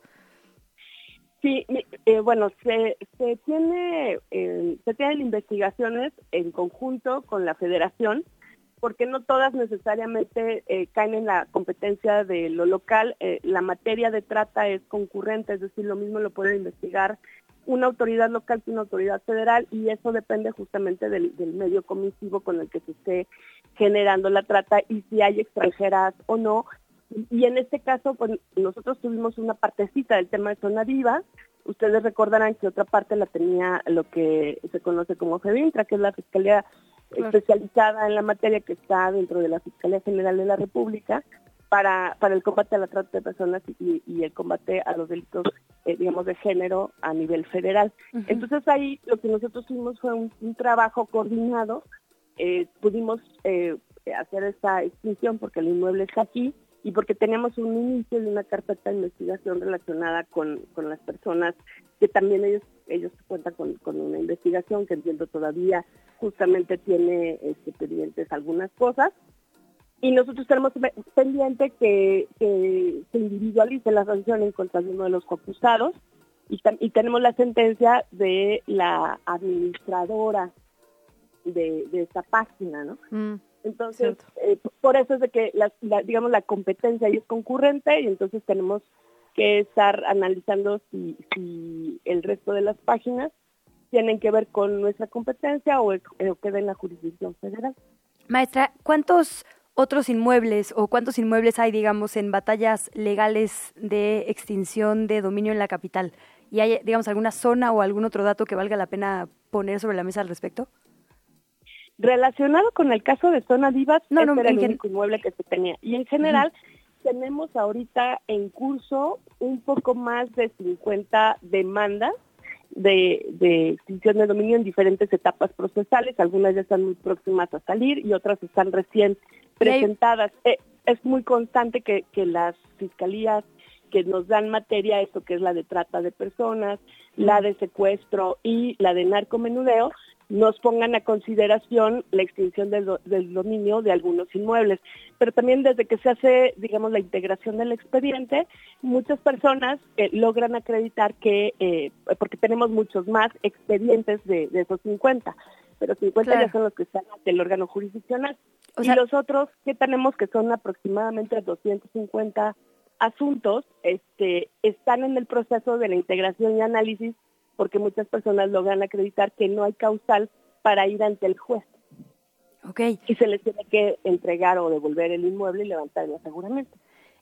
Sí, eh, bueno, se, tiene se tienen investigaciones en conjunto con la Federación porque no todas necesariamente eh, caen en la competencia de lo local. Eh, la materia de trata es concurrente, es decir, lo mismo lo puede investigar una autoridad local que una autoridad federal y eso depende justamente del, medio comisivo con el que se esté generando la trata y si hay extranjeras o no. Y en este caso, pues nosotros tuvimos una partecita del tema de zona viva. Ustedes recordarán que otra parte la tenía lo que se conoce como FEBINTRA, que es la Fiscalía especializada en la materia que está dentro de la Fiscalía General de la República para, para el combate a la trata de personas y, el combate a los delitos, eh, digamos, de género a nivel federal. Entonces ahí lo que nosotros tuvimos fue un, trabajo coordinado, eh, pudimos eh, hacer esta extinción porque el inmueble está aquí y porque tenemos un inicio de una carpeta de investigación relacionada con, con las personas que también ellos ellos cuentan con, con una investigación que entiendo todavía justamente tiene este, pendientes algunas cosas. Y nosotros tenemos pendiente que, se individualice la sanción en contra de uno de los acusados y, y tenemos la sentencia de la administradora de, esta página, ¿no? Mm, entonces, eh, por eso es de que, la, digamos, la competencia ahí es concurrente y entonces tenemos que estar analizando si, si el resto de las páginas tienen que ver con nuestra competencia o, queda en la jurisdicción federal. Maestra, ¿cuántos otros inmuebles o cuántos inmuebles hay, digamos, en batallas legales de extinción de dominio en la capital? ¿Y hay, digamos, alguna zona o algún otro dato que valga la pena poner sobre la mesa al respecto? Relacionado con el caso de Zona Divas, no, no, era el único inmueble que se tenía. Y en general, tenemos ahorita en curso un poco más de 50 demandas de, extinción de dominio en diferentes etapas procesales, algunas ya están muy próximas a salir y otras están recién presentadas. Eh, es muy constante que, que las fiscalías que nos dan materia, esto que es la de trata de personas, la de secuestro y la de narcomenudeo, nos pongan a consideración la extinción del, dominio de algunos inmuebles. Pero también desde que se hace, digamos, la integración del expediente, muchas personas eh, logran acreditar que, eh, porque tenemos muchos más expedientes de, esos 50, pero 50 ya son los que están ante el órgano jurisdiccional. y los otros que tenemos, que son aproximadamente 250 asuntos, este, están en el proceso de la integración y análisis porque muchas personas logran acreditar que no hay causal para ir ante el juez. Okay. Y se les tiene que entregar o devolver el inmueble y levantar el aseguramiento.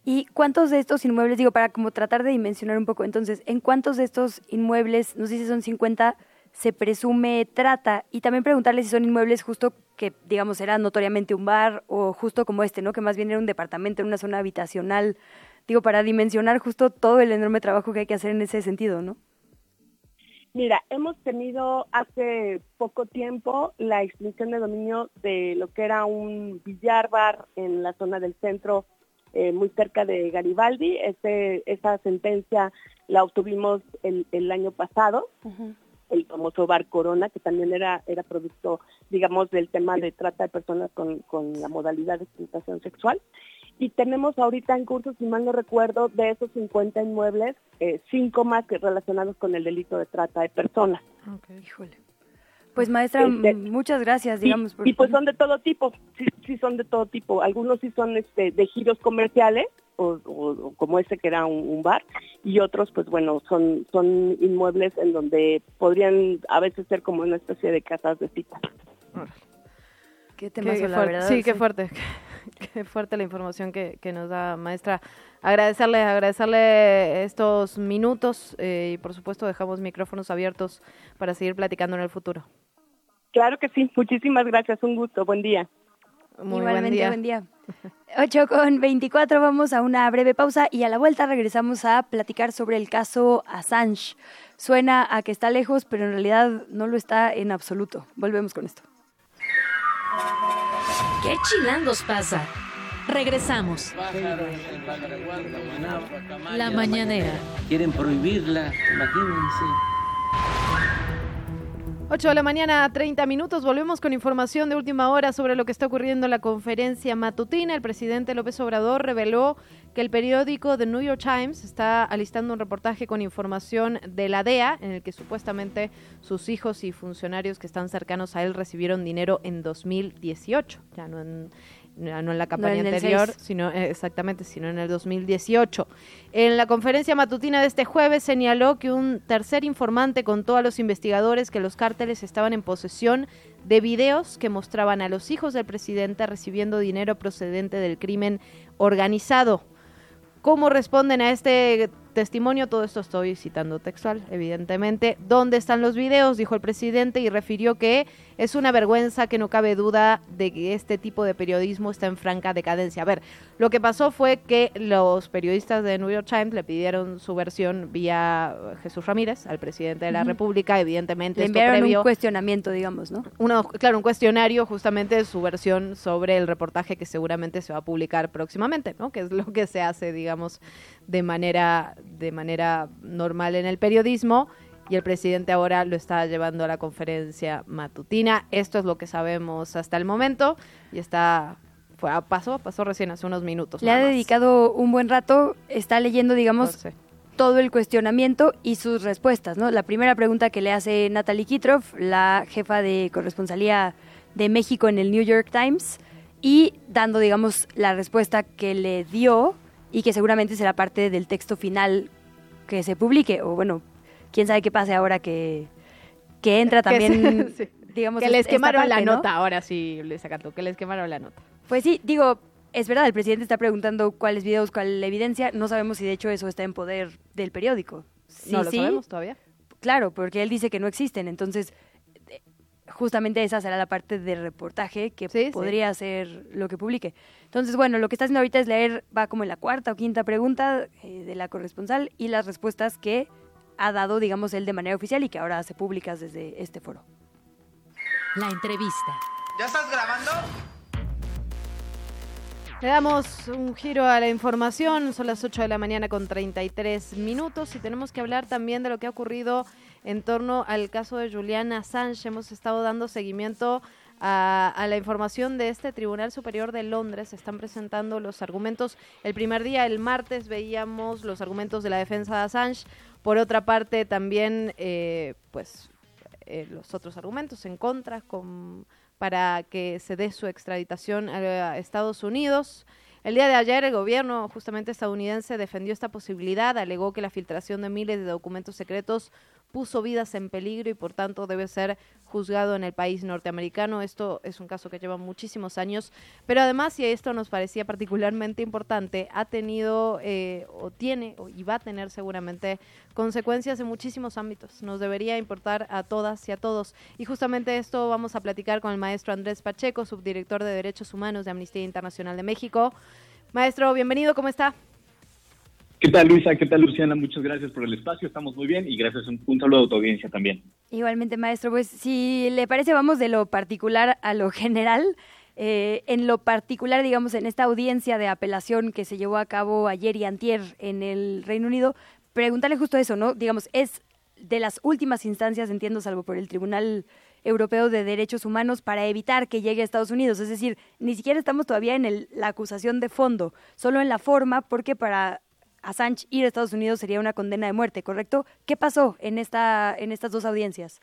¿Y cuántos de estos inmuebles, digo, para como tratar de dimensionar un poco, entonces, ¿en cuántos de estos inmuebles, no sé si son 50, se presume trata? Y también preguntarle si son inmuebles justo que, digamos, era notoriamente un bar o justo como este, ¿no? Que más bien era un departamento en una zona habitacional, digo, para dimensionar justo todo el enorme trabajo que hay que hacer en ese sentido, ¿no? Mira, hemos tenido hace poco tiempo la extinción de dominio de lo que era un billar bar en la zona del centro eh, muy cerca de Garibaldi. Ese, esa sentencia la obtuvimos el, el año pasado. el famoso Bar Corona, que también era, era producto, digamos, del tema de trata de personas con, con la modalidad de explotación sexual. Y tenemos ahorita en curso, si mal no recuerdo, de esos 50 inmuebles, eh, cinco más que relacionados con el delito de trata de personas. Híjole. Pues maestra, este, muchas gracias, digamos. Y, pues son de todo tipo, sí, sí son de todo tipo. Algunos sí son este, de giros comerciales, o, como ese que era un, bar, y otros pues bueno, son, son inmuebles en donde podrían a veces ser como una especie de casas de cita. Qué tema la verdad. Sí, qué fuerte. (laughs) Qué fuerte la información que, nos da maestra. Agradecerle, agradecerle estos minutos eh, y por supuesto dejamos micrófonos abiertos para seguir platicando en el futuro. Claro que sí, muchísimas gracias, un gusto, buen día. Muy buen día. buen día. (laughs) 8 con 24, vamos a una breve pausa y a la vuelta regresamos a platicar sobre el caso Assange. Suena a que está lejos, pero en realidad no lo está en absoluto. Volvemos con esto. ¿Qué chilangos pasa? Regresamos. La mañanera. Quieren prohibirla, imagínense. 8 de la mañana, 30 minutos. Volvemos con información de última hora sobre lo que está ocurriendo en la conferencia matutina. El presidente López Obrador reveló que el periódico The New York Times está alistando un reportaje con información de la DEA en el que supuestamente sus hijos y funcionarios que están cercanos a él recibieron dinero en 2018, ya no en no en la campaña anterior, sino eh, exactamente, sino en el 2018. En la conferencia matutina de este jueves señaló que un tercer informante contó a los investigadores que los cárteles estaban en posesión de videos que mostraban a los hijos del presidente recibiendo dinero procedente del crimen organizado. ¿Cómo responden a este testimonio? Todo esto estoy citando textual, evidentemente. ¿Dónde están los videos? Dijo el presidente y refirió que es una vergüenza que no cabe duda de que este tipo de periodismo está en franca decadencia. A ver, lo que pasó fue que los periodistas de New York Times le pidieron su versión vía Jesús Ramírez, al presidente de la República, evidentemente. Le enviaron un cuestionamiento, digamos, ¿no? claro, un cuestionario justamente de su versión sobre el reportaje que seguramente se va a publicar próximamente, ¿no? Que es lo que se hace, digamos, de manera, de manera normal en el periodismo y el presidente ahora lo está llevando a la conferencia matutina. Esto es lo que sabemos hasta el momento y está fue, pasó, pasó recién hace unos minutos. Le ha dedicado un buen rato, está leyendo, digamos, todo el cuestionamiento y sus respuestas, ¿no? La primera pregunta que le hace Natalie Kitroff, la jefa de corresponsalía de México en el New York Times, y dando, digamos, la respuesta que le dio y que seguramente será parte del texto final que se publique, o bueno, quién sabe qué pase ahora que, que entra también, (laughs) (laughs) digamos... Que les quemaron la nota, ahora sí, les que les quemaron la nota. Pues sí, digo, es verdad, el presidente está preguntando cuáles videos, cuál evidencia, no sabemos si de hecho eso está en poder del periódico. no lo sabemos todavía. Claro, porque él dice que no existen, entonces justamente esa será la parte del reportaje que podría ser lo que publique. Entonces, bueno, lo que está haciendo ahorita es leer, va como en la cuarta o quinta pregunta eh, de la corresponsal y las respuestas que ha dado, digamos, él de manera oficial y que ahora hace públicas desde este foro. La entrevista. ¿Ya estás grabando? Le damos un giro a la información, son las 8 de la mañana con 33 minutos y tenemos que hablar también de lo que ha ocurrido en torno al caso de Juliana Assange. Hemos estado dando seguimiento a, la información de este Tribunal Superior de Londres. Se están presentando los argumentos. El primer día, el martes, veíamos los argumentos de la defensa de Assange. Por otra parte, también, eh, pues, eh, los otros argumentos en contra con, para que se dé su extraditación a Estados Unidos. El día de ayer el gobierno justamente estadounidense defendió esta posibilidad, alegó que la filtración de miles de documentos secretos puso vidas en peligro y por tanto debe ser juzgado en el país norteamericano. Esto es un caso que lleva muchísimos años, pero además, y esto nos parecía particularmente importante, ha tenido eh, o tiene y va a tener seguramente consecuencias en muchísimos ámbitos. Nos debería importar a todas y a todos. Y justamente esto vamos a platicar con el maestro Andrés Pacheco, subdirector de Derechos Humanos de Amnistía Internacional de México. Maestro, bienvenido, ¿cómo está? ¿Qué tal Luisa? ¿Qué tal Luciana? Muchas gracias por el espacio, estamos muy bien y gracias, un, saludo a tu audiencia también. Igualmente, maestro, pues si le parece vamos de lo particular a lo general. Eh, en lo particular, digamos, en esta audiencia de apelación que se llevó a cabo ayer y antier en el Reino Unido, preguntarle justo eso, ¿no? Digamos, es de las últimas instancias, entiendo, salvo por el Tribunal Europeo de Derechos Humanos, para evitar que llegue a Estados Unidos. Es decir, ni siquiera estamos todavía en la acusación de fondo, solo en la forma, porque para Assange ir a Estados Unidos sería una condena de muerte, ¿correcto? ¿Qué pasó en, esta, en estas dos audiencias?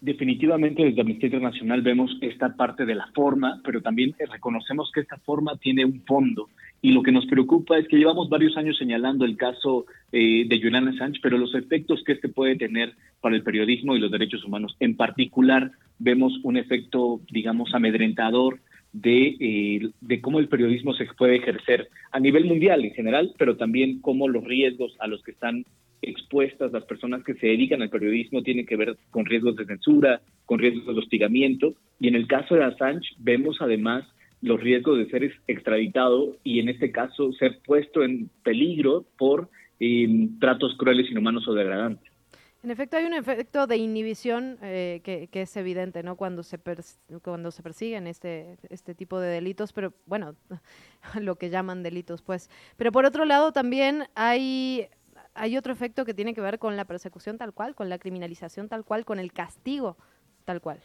Definitivamente desde Amnistía Internacional vemos esta parte de la forma, pero también reconocemos que esta forma tiene un fondo. Y lo que nos preocupa es que llevamos varios años señalando el caso eh, de Julian Assange, pero los efectos que este puede tener para el periodismo y los derechos humanos. En particular, vemos un efecto, digamos, amedrentador de, eh, de cómo el periodismo se puede ejercer a nivel mundial en general, pero también cómo los riesgos a los que están expuestas las personas que se dedican al periodismo tienen que ver con riesgos de censura, con riesgos de hostigamiento. Y en el caso de Assange vemos además los riesgos de ser extraditado y en este caso ser puesto en peligro por eh, tratos crueles, inhumanos o degradantes. En efecto, hay un efecto de inhibición eh, que, es evidente, ¿no? Cuando se cuando se persiguen este este tipo de delitos, pero bueno, (laughs) lo que llaman delitos, pues. Pero por otro lado, también hay hay otro efecto que tiene que ver con la persecución tal cual, con la criminalización tal cual, con el castigo tal cual.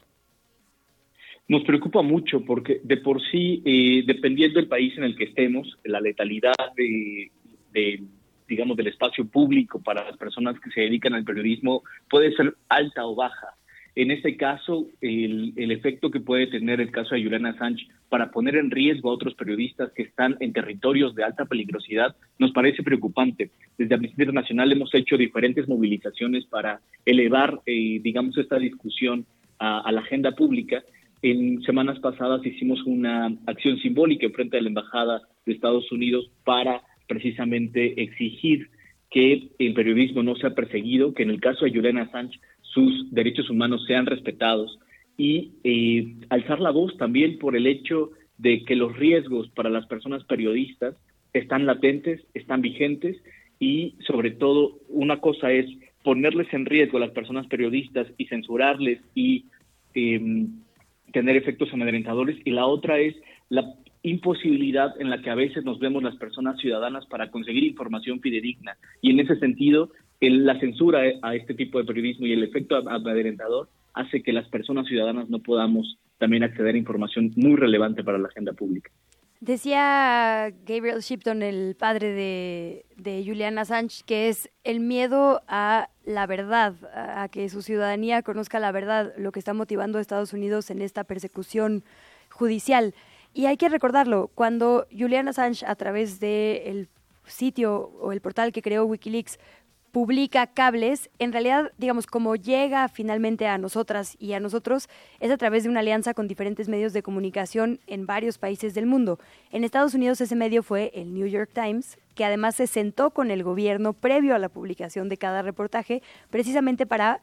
Nos preocupa mucho porque de por sí, eh, dependiendo del país en el que estemos, la letalidad de, digamos, del espacio público para las personas que se dedican al periodismo puede ser alta o baja. En este caso, el, efecto que puede tener el caso de Juliana Sánchez para poner en riesgo a otros periodistas que están en territorios de alta peligrosidad nos parece preocupante. Desde Amnistía Internacional hemos hecho diferentes movilizaciones para elevar, eh, digamos, esta discusión a, la agenda pública. En semanas pasadas hicimos una acción simbólica en frente de la Embajada de Estados Unidos para precisamente exigir que el periodismo no sea perseguido, que en el caso de Juliana Sánchez sus derechos humanos sean respetados y eh, alzar la voz también por el hecho de que los riesgos para las personas periodistas están latentes, están vigentes y sobre todo una cosa es ponerles en riesgo a las personas periodistas y censurarles y em, tener efectos amedrentadores y la otra es la imposibilidad en la que a veces nos vemos las personas ciudadanas para conseguir información fidedigna y en ese sentido la censura a este tipo de periodismo y el efecto amedrentador hace que las personas ciudadanas no podamos también acceder a información muy relevante para la agenda pública. Decía Gabriel Shipton, el padre de, de Julian Assange, que es el miedo a la verdad, a que su ciudadanía conozca la verdad, lo que está motivando a Estados Unidos en esta persecución judicial. Y hay que recordarlo, cuando Julian Assange, a través del sitio o el portal que creó Wikileaks, publica cables, en realidad, digamos, como llega finalmente a nosotras y a nosotros, es a través de una alianza con diferentes medios de comunicación en varios países del mundo. En Estados Unidos ese medio fue el New York Times, que además se sentó con el gobierno previo a la publicación de cada reportaje, precisamente para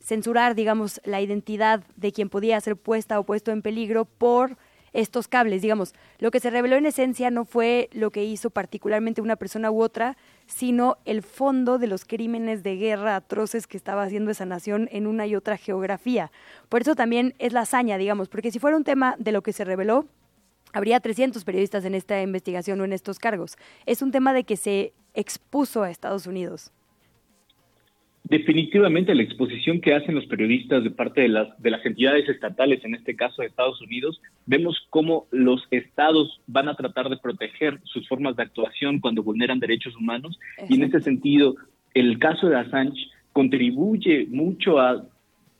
censurar, digamos, la identidad de quien podía ser puesta o puesto en peligro por estos cables. Digamos, lo que se reveló en esencia no fue lo que hizo particularmente una persona u otra, sino el fondo de los crímenes de guerra atroces que estaba haciendo esa nación en una y otra geografía. Por eso también es la hazaña, digamos, porque si fuera un tema de lo que se reveló, habría 300 periodistas en esta investigación o en estos cargos. Es un tema de que se expuso a Estados Unidos. Definitivamente la exposición que hacen los periodistas de parte de las, de las entidades estatales, en este caso de Estados Unidos, vemos cómo los estados van a tratar de proteger sus formas de actuación cuando vulneran derechos humanos. Y en ese sentido el caso de Assange contribuye mucho a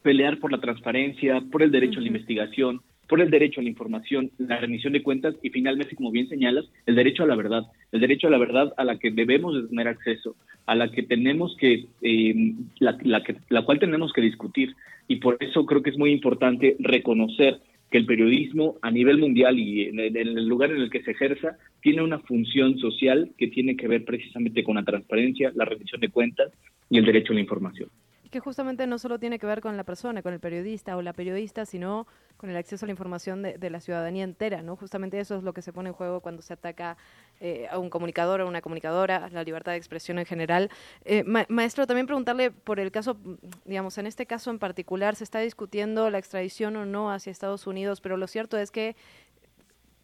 pelear por la transparencia, por el derecho a la investigación, por el derecho a la información, la rendición de cuentas y finalmente, como bien señalas, el derecho a la verdad, el derecho a la verdad a la que debemos de tener acceso, a la que tenemos que, eh, la, que, la cual tenemos que discutir. Y por eso creo que es muy importante reconocer que el periodismo a nivel mundial y en el lugar en el que se ejerza tiene una función social que tiene que ver precisamente con la transparencia, la rendición de cuentas y el derecho a la información que justamente no solo tiene que ver con la persona, con el periodista o la periodista, sino con el acceso a la información de, la ciudadanía entera, ¿no? Justamente eso es lo que se pone en juego cuando se ataca eh, a un comunicador o una comunicadora, la libertad de expresión en general. Eh, maestro, también preguntarle por el caso, digamos, en este caso en particular, se está discutiendo la extradición o no hacia Estados Unidos, pero lo cierto es que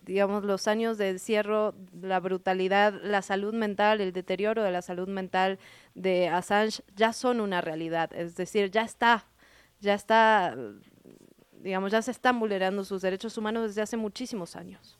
digamos, los años de encierro, la brutalidad, la salud mental, el deterioro de la salud mental de Assange ya son una realidad. Es decir, ya está, ya está, digamos, ya se están vulnerando sus derechos humanos desde hace muchísimos años.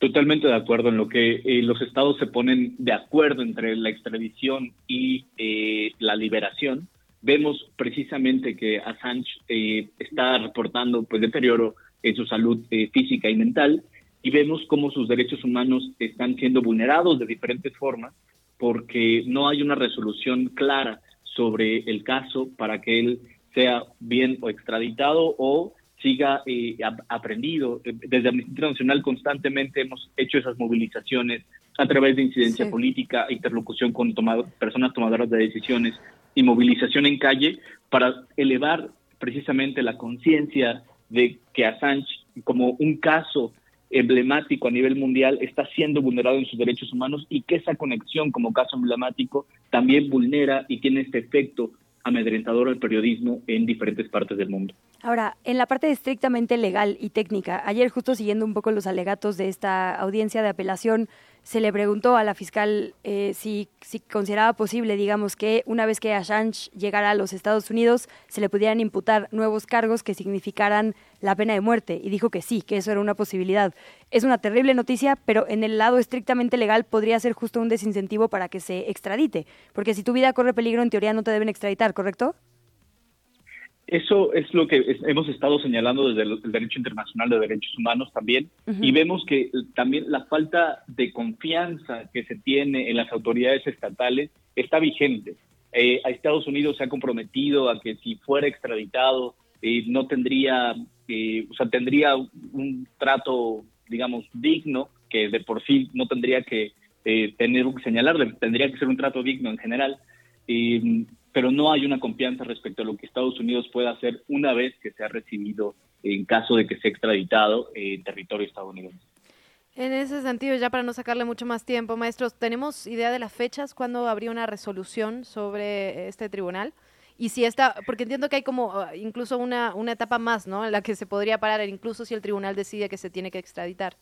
Totalmente de acuerdo en lo que eh, los estados se ponen de acuerdo entre la extradición y eh, la liberación. Vemos precisamente que Assange eh, está reportando pues deterioro en su salud física y mental y vemos cómo sus derechos humanos están siendo vulnerados de diferentes formas porque no hay una resolución clara sobre el caso para que él sea bien o extraditado o siga eh, aprendido. Desde Amnistía Internacional constantemente hemos hecho esas movilizaciones a través de incidencia política, interlocución con personas tomadoras de decisiones y movilización en calle para elevar precisamente la conciencia de que Assange, como un caso emblemático a nivel mundial, está siendo vulnerado en sus derechos humanos y que esa conexión como caso emblemático también vulnera y tiene este efecto amedrentador al periodismo en diferentes partes del mundo. Ahora, en la parte estrictamente legal y técnica, ayer justo siguiendo un poco los alegatos de esta audiencia de apelación, se le preguntó a la fiscal eh, si, si, consideraba posible, digamos, que una vez que Assange llegara a los Estados Unidos, se le pudieran imputar nuevos cargos que significaran la pena de muerte. Y dijo que sí, que eso era una posibilidad. Es una terrible noticia, pero en el lado estrictamente legal podría ser justo un desincentivo para que se extradite. Porque si tu vida corre peligro, en teoría no te deben extraditar, ¿correcto? Eso es lo que hemos estado señalando desde el, derecho internacional de derechos humanos también, y vemos que también la falta de confianza que se tiene en las autoridades estatales está vigente. Eh, a Estados Unidos se ha comprometido a que si fuera extraditado eh, no tendría, eh, o sea, tendría un trato, digamos, digno, que de por sí no tendría que tener que señalar, tendría que ser un trato digno en general pero no hay una confianza respecto a lo que Estados Unidos pueda hacer una vez que se ha recibido en caso de que sea extraditado en territorio estadounidense. En ese sentido, ya para no sacarle mucho más tiempo, maestros, ¿tenemos idea de las fechas cuando habría una resolución sobre este tribunal? Y si está, porque entiendo que hay como ah, incluso una, una etapa más, ¿no? En la que se podría parar, incluso si el tribunal decide que se tiene que extraditar.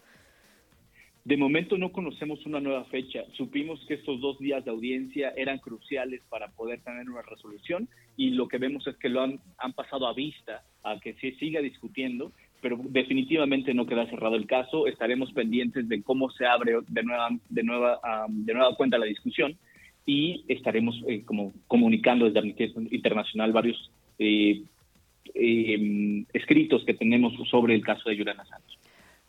De momento no conocemos una nueva fecha. Supimos que estos dos días de audiencia eran cruciales para poder tener una resolución y lo que vemos es que lo han, han pasado a vista a que se siga discutiendo, pero definitivamente no queda cerrado el caso. Estaremos pendientes de cómo se abre de nueva, de nueva, de nueva cuenta la discusión y estaremos eh, como comunicando desde Amnistía Internacional varios eh, eh, escritos que tenemos sobre el caso de Julian Assange.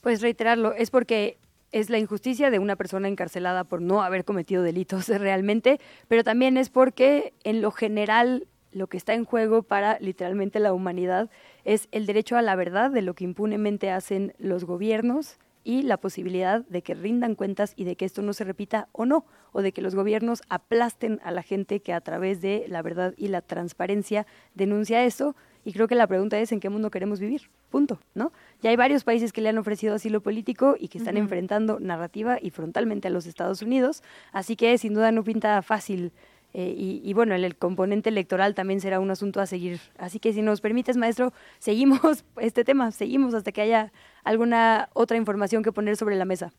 Pues reiterarlo, es porque es la injusticia de una persona encarcelada por no haber cometido delitos (laughs) realmente, pero también es porque en lo general lo que está en juego para literalmente la humanidad es el derecho a la verdad de lo que impunemente hacen los gobiernos y la posibilidad de que rindan cuentas y de que esto no se repita o no, o de que los gobiernos aplasten a la gente que a través de la verdad y la transparencia denuncia eso y creo que la pregunta es en qué mundo queremos vivir, punto, ¿no? Ya hay varios países que le han ofrecido asilo político y que están enfrentando narrativa y frontalmente a los Estados Unidos, así que sin duda no pinta fácil. Eh, y, bueno, el, componente electoral también será un asunto a seguir. Así que si nos permites, maestro, seguimos (laughs) este tema, seguimos hasta que haya alguna otra información que poner sobre la mesa.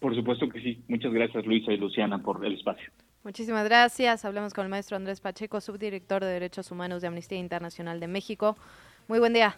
Por supuesto que sí. Muchas gracias, Luisa y Luciana, por el espacio. Muchísimas gracias. Hablamos con el maestro Andrés Pacheco, subdirector de Derechos Humanos de Amnistía Internacional de México. Muy buen día.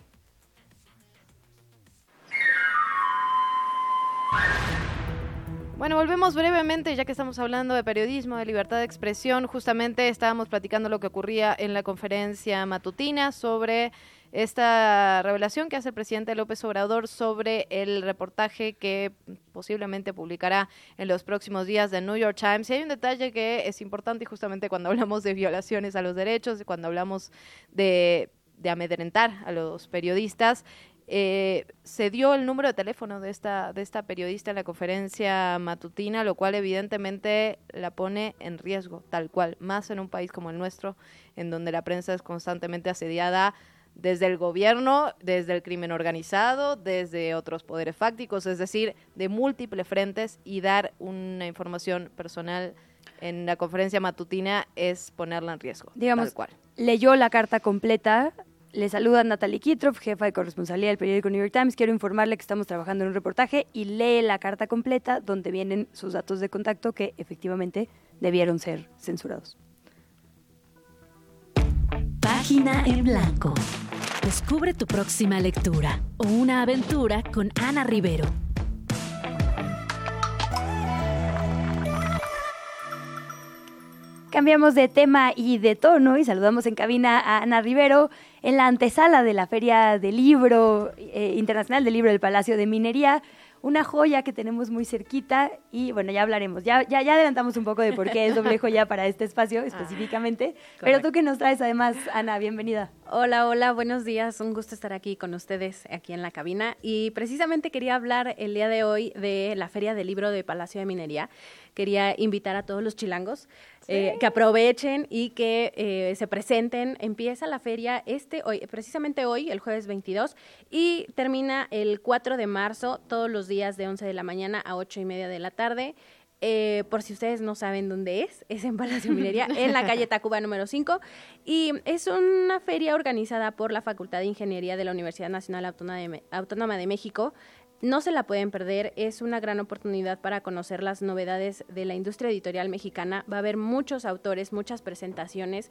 Bueno, volvemos brevemente, ya que estamos hablando de periodismo, de libertad de expresión. Justamente estábamos platicando lo que ocurría en la conferencia matutina sobre esta revelación que hace el presidente López Obrador sobre el reportaje que posiblemente publicará en los próximos días de New York Times. Y hay un detalle que es importante y justamente cuando hablamos de violaciones a los derechos, cuando hablamos de, de amedrentar a los periodistas, eh, se dio el número de teléfono de esta, de esta periodista en la conferencia matutina, lo cual evidentemente la pone en riesgo, tal cual, más en un país como el nuestro, en donde la prensa es constantemente asediada desde el gobierno, desde el crimen organizado, desde otros poderes fácticos, es decir, de múltiples frentes y dar una información personal en la conferencia matutina es ponerla en riesgo. Digamos, leyó la carta completa, Le saluda Natalie Kitroff, jefa de corresponsalía del periódico New York Times. Quiero informarle que estamos trabajando en un reportaje y lee la carta completa donde vienen sus datos de contacto que efectivamente debieron ser censurados. Página en blanco. Descubre tu próxima lectura o una aventura con Ana Rivero. Cambiamos de tema y de tono y saludamos en cabina a Ana Rivero en la antesala de la Feria del Libro eh, Internacional del Libro del Palacio de Minería una joya que tenemos muy cerquita y bueno, ya hablaremos. Ya, ya, ya adelantamos un poco de por qué es doble joya (laughs) para este espacio ah, específicamente. Pero tú que nos traes además, Ana, bienvenida. Hola, hola, buenos días. Un gusto estar aquí con ustedes, aquí en la cabina. Y precisamente quería hablar el día de hoy de la Feria del Libro de Palacio de Minería. Quería invitar a todos los chilangos eh, que aprovechen y que eh, se presenten. Empieza la feria este hoy, precisamente hoy, el jueves 22, y termina el 4 de marzo, todos los días de 11 de la mañana a 8 y media de la tarde. Eh, por si ustedes no saben dónde es, es en Palacio Minería, (laughs) en la calle Tacuba número 5. Y es una feria organizada por la Facultad de Ingeniería de la Universidad Nacional Autónoma de México. No se la pueden perder, es una gran oportunidad para conocer las novedades de la industria editorial mexicana. Va a haber muchos autores, muchas presentaciones.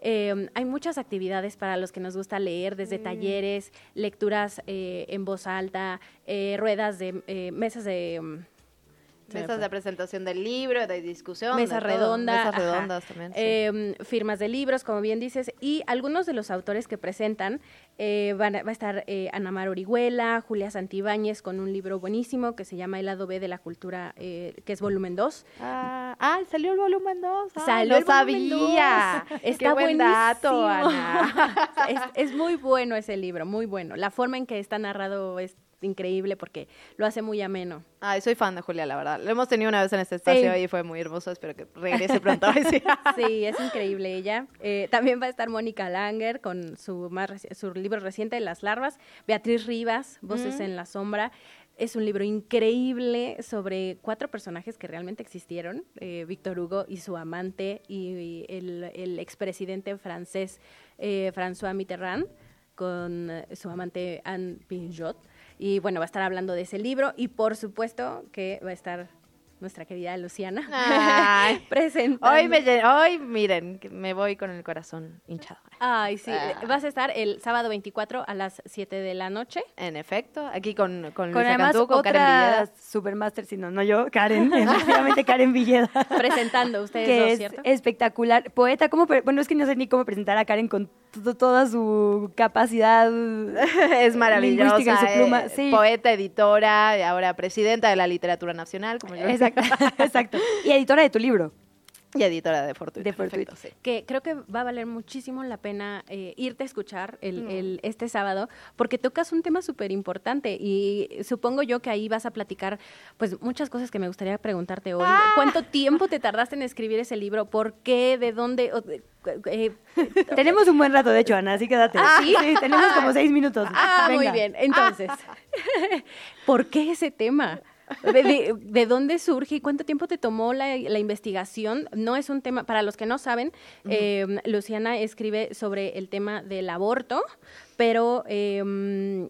Em, hay muchas actividades para los que nos gusta leer, desde mm. talleres, lecturas eh, en voz alta, eh, ruedas de eh, mesas de em, Mesas de presentación del libro, de discusión. Mesa redonda. Mesas redondas también. Em, firmas de libros, como bien dices. Y algunos de los autores que presentan eh, van va a estar eh, Ana Mar Orihuela, Julia Santibáñez con un libro buenísimo que se llama El lado B de la cultura, eh, que es volumen 2. Ah, ah, salió el volumen 2. salió el sabía. Está Qué buen dato, Ana. (laughs) es, es muy bueno ese libro, muy bueno. La forma en que está narrado es increíble porque lo hace muy ameno. Ay, soy fan de Julia, la verdad. Lo hemos tenido una vez en este espacio y fue muy hermoso. Espero que regrese pronto. (laughs) sí, es increíble ella. Eh, también va a estar Mónica Langer con su, más, su libro reciente, Las larvas. Beatriz Rivas, Voces mm. en la sombra. Es un libro increíble sobre cuatro personajes que realmente existieron, eh, Víctor Hugo y su amante y, el, el expresidente francés eh, François Mitterrand con su amante Anne Pinjot. Y bueno, va a estar hablando de ese libro y por supuesto que va a estar nuestra querida Luciana (laughs) presentando. Hoy, me, hoy, miren, me voy con el corazón hinchado. Ay, sí. Ah. Vas a estar el sábado 24 a las 7 de la noche. En efecto, aquí con, con, con además Cantú, con Karen Villeda. Supermaster, si no, no yo, Karen, (laughs) efectivamente Karen Villeda. Presentando ustedes que dos, ¿cierto? Es espectacular. Poeta, ¿cómo? Bueno, es que no sé ni cómo presentar a Karen con toda su capacidad. (laughs) es maravillosa. Su pluma. Eh, poeta, editora, ahora presidenta de la literatura nacional, como yo. Exacto, (laughs) exacto. Y editora de tu libro. Y editora de Fortuito. De sí. Que creo que va a valer muchísimo la pena eh, irte a escuchar el, mm. el, este sábado, porque tocas un tema súper importante y supongo yo que ahí vas a platicar pues muchas cosas que me gustaría preguntarte hoy. Ah. ¿Cuánto tiempo te tardaste en escribir ese libro? ¿Por qué? ¿De dónde? Eh, (laughs) tenemos un buen rato, de hecho, Ana, así que date. Ah. Sí, tenemos como seis minutos. Ah, muy bien. Entonces, (laughs) ¿por qué ese tema? De, dónde surge y cuánto tiempo te tomó la, investigación? No es un tema, para los que no saben, em, Luciana escribe sobre el tema del aborto, pero em,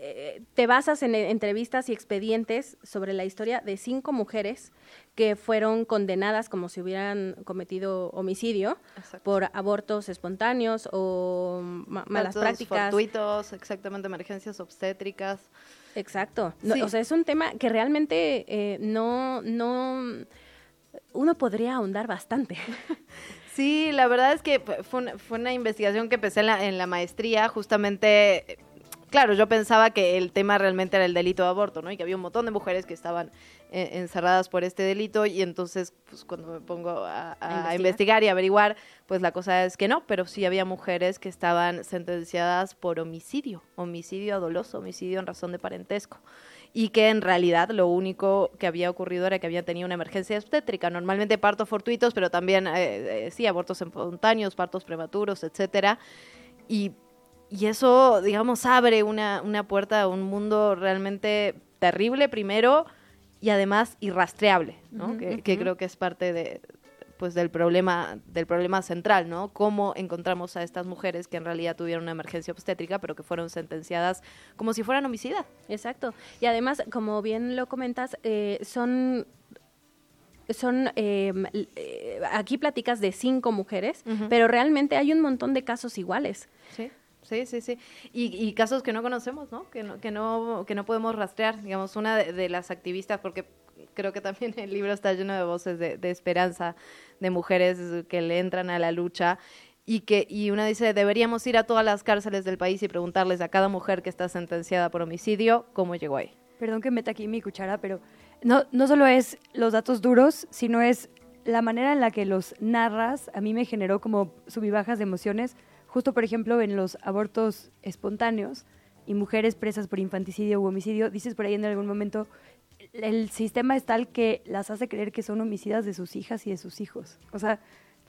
eh, te basas en entrevistas y expedientes sobre la historia de cinco mujeres que fueron condenadas como si hubieran cometido homicidio por abortos espontáneos o malas prácticas. Fortuitos, exactamente, emergencias obstétricas. Exacto. o sea, es un tema que realmente eh, no, no, uno podría ahondar bastante. (laughs) Sí, la verdad es que fue una, fue una investigación que empecé en la, en la maestría, justamente claro, yo pensaba que el tema realmente era el delito de aborto, ¿no? Y que había un montón de mujeres que estaban eh, encerradas por este delito y entonces, pues cuando me pongo a, investigar. y averiguar, pues la cosa es que no, pero sí había mujeres que estaban sentenciadas por homicidio, homicidio doloso, homicidio en razón de parentesco y que en realidad lo único que había ocurrido era que había tenido una emergencia obstétrica, normalmente partos fortuitos, pero también eh, eh, sí abortos espontáneos, partos prematuros, etcétera. Y y eso, digamos, abre una, una puerta a un mundo realmente terrible primero y además irrastreable, ¿no? que, creo que es parte de, pues del problema del problema central, ¿no? Cómo encontramos a estas mujeres que en realidad tuvieron una emergencia obstétrica, pero que fueron sentenciadas como si fueran homicida. Exacto. Y además, como bien lo comentas, eh, son son em, eh, aquí platicas de cinco mujeres, pero realmente hay un montón de casos iguales. Sí. Sí, sí, sí. Y, casos que no conocemos, ¿no? Que no, que no, que no podemos rastrear. Digamos, una de, las activistas, porque creo que también el libro está lleno de voces de, de, esperanza, de mujeres que le entran a la lucha. Y, que, y una dice, deberíamos ir a todas las cárceles del país y preguntarles a cada mujer que está sentenciada por homicidio cómo llegó ahí. Perdón que meta aquí mi cuchara, pero no, no solo es los datos duros, sino es la manera en la que los narras. A mí me generó como subibajas de emociones Justo, por ejemplo, en los abortos espontáneos y mujeres presas por infanticidio u homicidio, dices por ahí en algún momento, el sistema es tal que las hace creer que son homicidas de sus hijas y de sus hijos. O sea,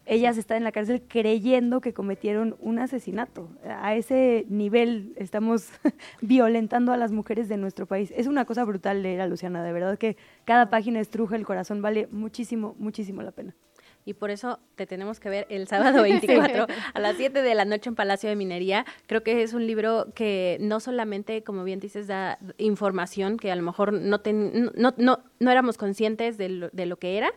ellas están en la cárcel creyendo que cometieron un asesinato. A ese nivel estamos (laughs) violentando a las mujeres de nuestro país. Es una cosa brutal leer a Luciana, de verdad que cada página estruja el corazón, vale muchísimo, muchísimo la pena y por eso te tenemos que ver el sábado (laughs) 24 a las 7 de la noche en Palacio de Minería. Creo que es un libro que no solamente, como bien dices, da información que a lo mejor no, no, no, no, éramos conscientes de lo, de lo que era,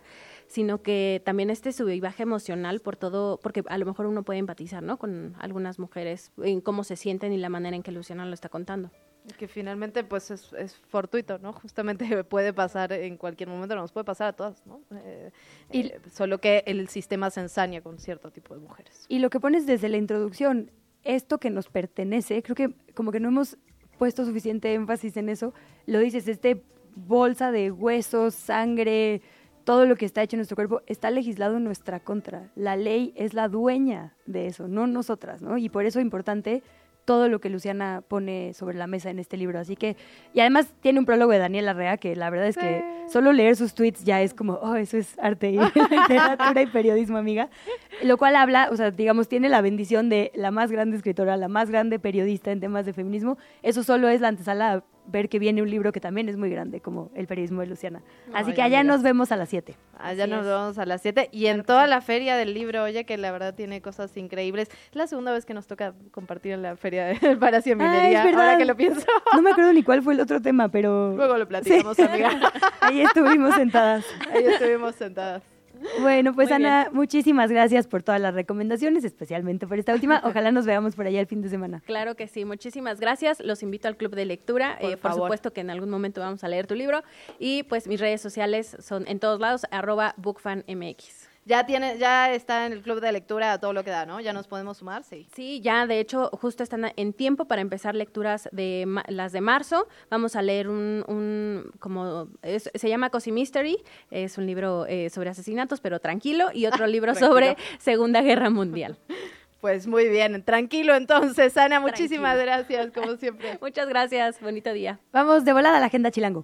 sino que también este subivaje emocional por todo, porque a lo mejor uno puede empatizar, ¿no? Con algunas mujeres, en cómo se sienten y la manera en que Luciana lo está contando. Que finalmente pues es, es, fortuito, ¿no? Justamente (laughs) puede pasar en cualquier momento, nos puede pasar a todas, ¿no? Eh, y, eh, solo que el sistema se ensaña con cierto tipo de mujeres. Y lo que pones desde la introducción, esto que nos pertenece, creo que como que no hemos puesto suficiente énfasis en eso, lo dices, este bolsa de huesos, sangre, todo lo que está hecho en nuestro cuerpo está legislado en nuestra contra. La ley es la dueña de eso, no nosotras, ¿no? Y por eso es importante todo lo que Luciana pone sobre la mesa en este libro. Así que, y además tiene un prólogo de Daniel Arrea que la verdad es que solo leer sus tweets ya es como, oh, eso es arte y (laughs) literatura y periodismo, amiga. Lo cual habla, o sea, digamos, tiene la bendición de la más grande escritora, la más grande periodista en temas de feminismo. Eso solo es la antesala ver que viene un libro que también es muy grande, como El periodismo de Luciana. Así que allá nos vemos a las 7. Allá nos vemos a las 7 y en toda la feria del libro, oye, que la verdad tiene cosas increíbles. Es la segunda vez que nos toca compartir en la feria del Palacio de (laughs) Minería, ah, ahora que lo pienso. No me acuerdo ni cuál fue el otro tema, pero... Luego lo platicamos, amiga. (laughs) Ahí estuvimos sentadas. Ahí estuvimos sentadas. Bueno, pues Ana, muchísimas gracias por todas las recomendaciones, especialmente por esta última. Ojalá nos veamos por allá el fin de semana. Claro que sí, muchísimas gracias. Los invito al club de lectura. Por, eh, por supuesto que en algún momento vamos a leer tu libro. Y pues mis redes sociales son en todos lados, arroba bookfanmx. Ya tiene, ya está en el club de lectura todo lo que da, ¿no? Ya nos podemos sumar, sí. Sí, ya de hecho justo están en tiempo para empezar lecturas de las de marzo. Vamos a leer un, un como se llama Cozy Mystery, es un libro eh, sobre asesinatos, pero tranquilo, y otro (laughs) libro sobre Segunda Guerra Mundial. (laughs) Pues muy bien, tranquilo entonces, Ana, muchísimas gracias, como siempre. (laughs) Muchas gracias, bonito día. Vamos de volada a la agenda chilango.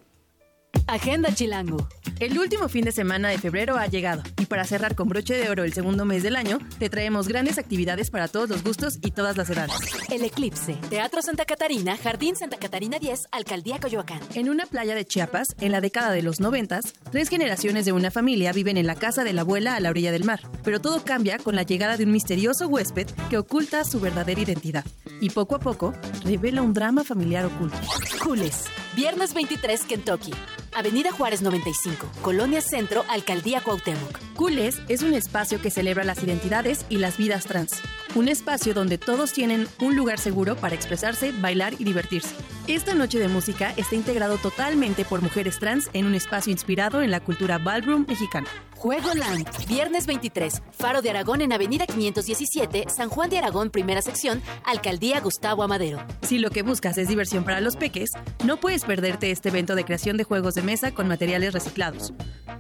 Agenda Chilango. El último fin de semana de febrero ha llegado y para cerrar con broche de oro el segundo mes del año, te traemos grandes actividades para todos los gustos y todas las edades. El Eclipse. Teatro Santa Catarina, Jardín Santa Catarina 10, Alcaldía Coyoacán. En una playa de Chiapas, en la década de los noventas, tres generaciones de una familia viven en la casa de la abuela a la orilla del mar. Pero todo cambia con la llegada de un misterioso huésped que oculta su verdadera identidad. Y poco a poco, revela un drama familiar oculto. Jules. Viernes 23, Kentucky. Avenida Juárez 95, Colonia Centro, Alcaldía Cuauhtémoc. Cules es un espacio que celebra las identidades y las vidas trans. Un espacio donde todos tienen un lugar seguro para expresarse, bailar y divertirse. Esta noche de música está integrado totalmente por mujeres trans en un espacio inspirado en la cultura ballroom mexicana. Juego Land, viernes 23, Faro de Aragón en Avenida 517, San Juan de Aragón, primera sección, Alcaldía Gustavo Amadero. Si lo que buscas es diversión para los peques, no puedes perderte este evento de creación de juegos de mesa con materiales reciclados.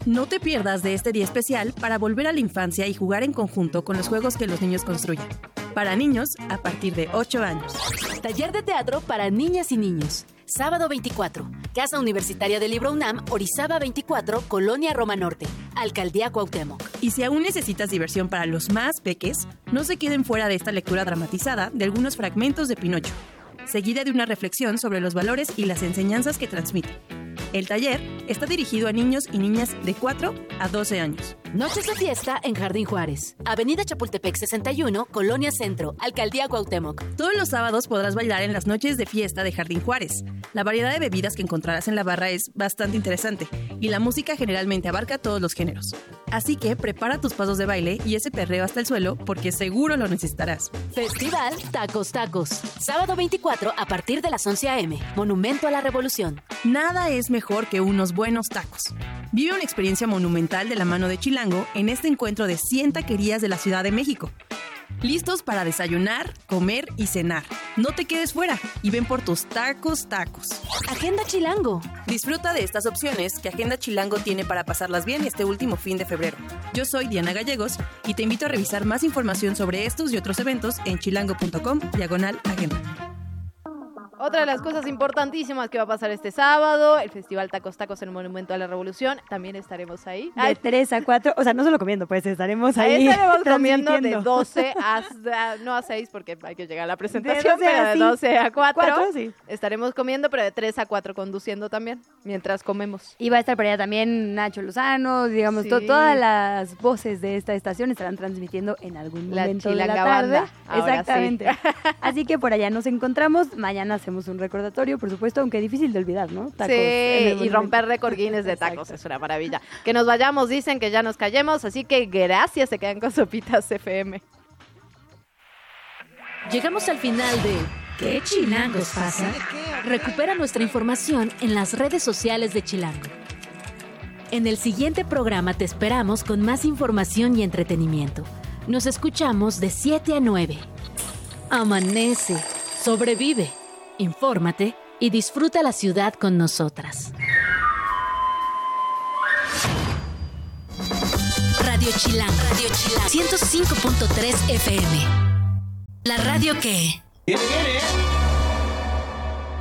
No te pierdas de este día especial para volver a la infancia y jugar en conjunto con los juegos que los niños construyen. Para niños a partir de 8 años. Taller de teatro para niñas y niños. Sábado 24. Casa Universitaria del Libro UNAM, Orizaba 24, Colonia Roma Norte, Alcaldía Cuauhtémoc. Y si aún necesitas diversión para los más peques, no se queden fuera de esta lectura dramatizada de algunos fragmentos de Pinocho, seguida de una reflexión sobre los valores y las enseñanzas que transmite. El taller Está dirigido a niños y niñas de 4 a 12 años. Noches de fiesta en Jardín Juárez. Avenida Chapultepec 61, Colonia Centro, Alcaldía Cuauhtémoc. Todos los sábados podrás bailar en las noches de fiesta de Jardín Juárez. La variedad de bebidas que encontrarás en la barra es bastante interesante y la música generalmente abarca todos los géneros. Así que prepara tus pasos de baile y ese perreo hasta el suelo porque seguro lo necesitarás. Festival Tacos Tacos. Sábado 24 a partir de las 11 a.m. Monumento a la Revolución. Nada es mejor que unos buenos tacos. Vive una experiencia monumental de la mano de Chilango en este encuentro de 100 taquerías de la Ciudad de México. Listos para desayunar, comer y cenar. No te quedes fuera y ven por tus tacos tacos. Agenda Chilango. Disfruta de estas opciones que Agenda Chilango tiene para pasarlas bien este último fin de febrero. Yo soy Diana Gallegos y te invito a revisar más información sobre estos y otros eventos en chilango.com diagonal agenda. Otra de las cosas importantísimas que va a pasar este sábado, el Festival Tacos Tacos en el Monumento a la Revolución, también estaremos ahí. De 3 a 4, o sea, no solo comiendo, pues estaremos ahí. Estaremos comiendo de 12 (laughs) a, no a 6 porque hay que llegar a la presentación, De 12 a pero de sí. 12 a 4. Cuatro, sí. Estaremos comiendo, pero de 3 a 4 conduciendo también, mientras comemos. Y va a estar por allá también Nacho Lozano, digamos, to- todas las voces de esta estación estarán transmitiendo en algún La momento de la tarde. ahora sí. Exactamente. (laughs) Así que por allá nos encontramos. Mañana hacemos un recordatorio, por supuesto, aunque difícil de olvidar, ¿no? Tacos sí, y romper récord Guinness de tacos, es una maravilla. Que nos vayamos, dicen que ya nos callemos, así que gracias, se quedan con Sopitas FM. Llegamos al final de ¿Qué chilangos pasa? Recupera nuestra información en las redes sociales de Chilango. En el siguiente programa te esperamos con más información y entretenimiento. Nos escuchamos de 7 a 9. Amanece, sobrevive, infórmate y disfruta la ciudad con nosotras. Radio Chilango. Radio Chilango. 105.3 FM. La radio que... Viene, viene.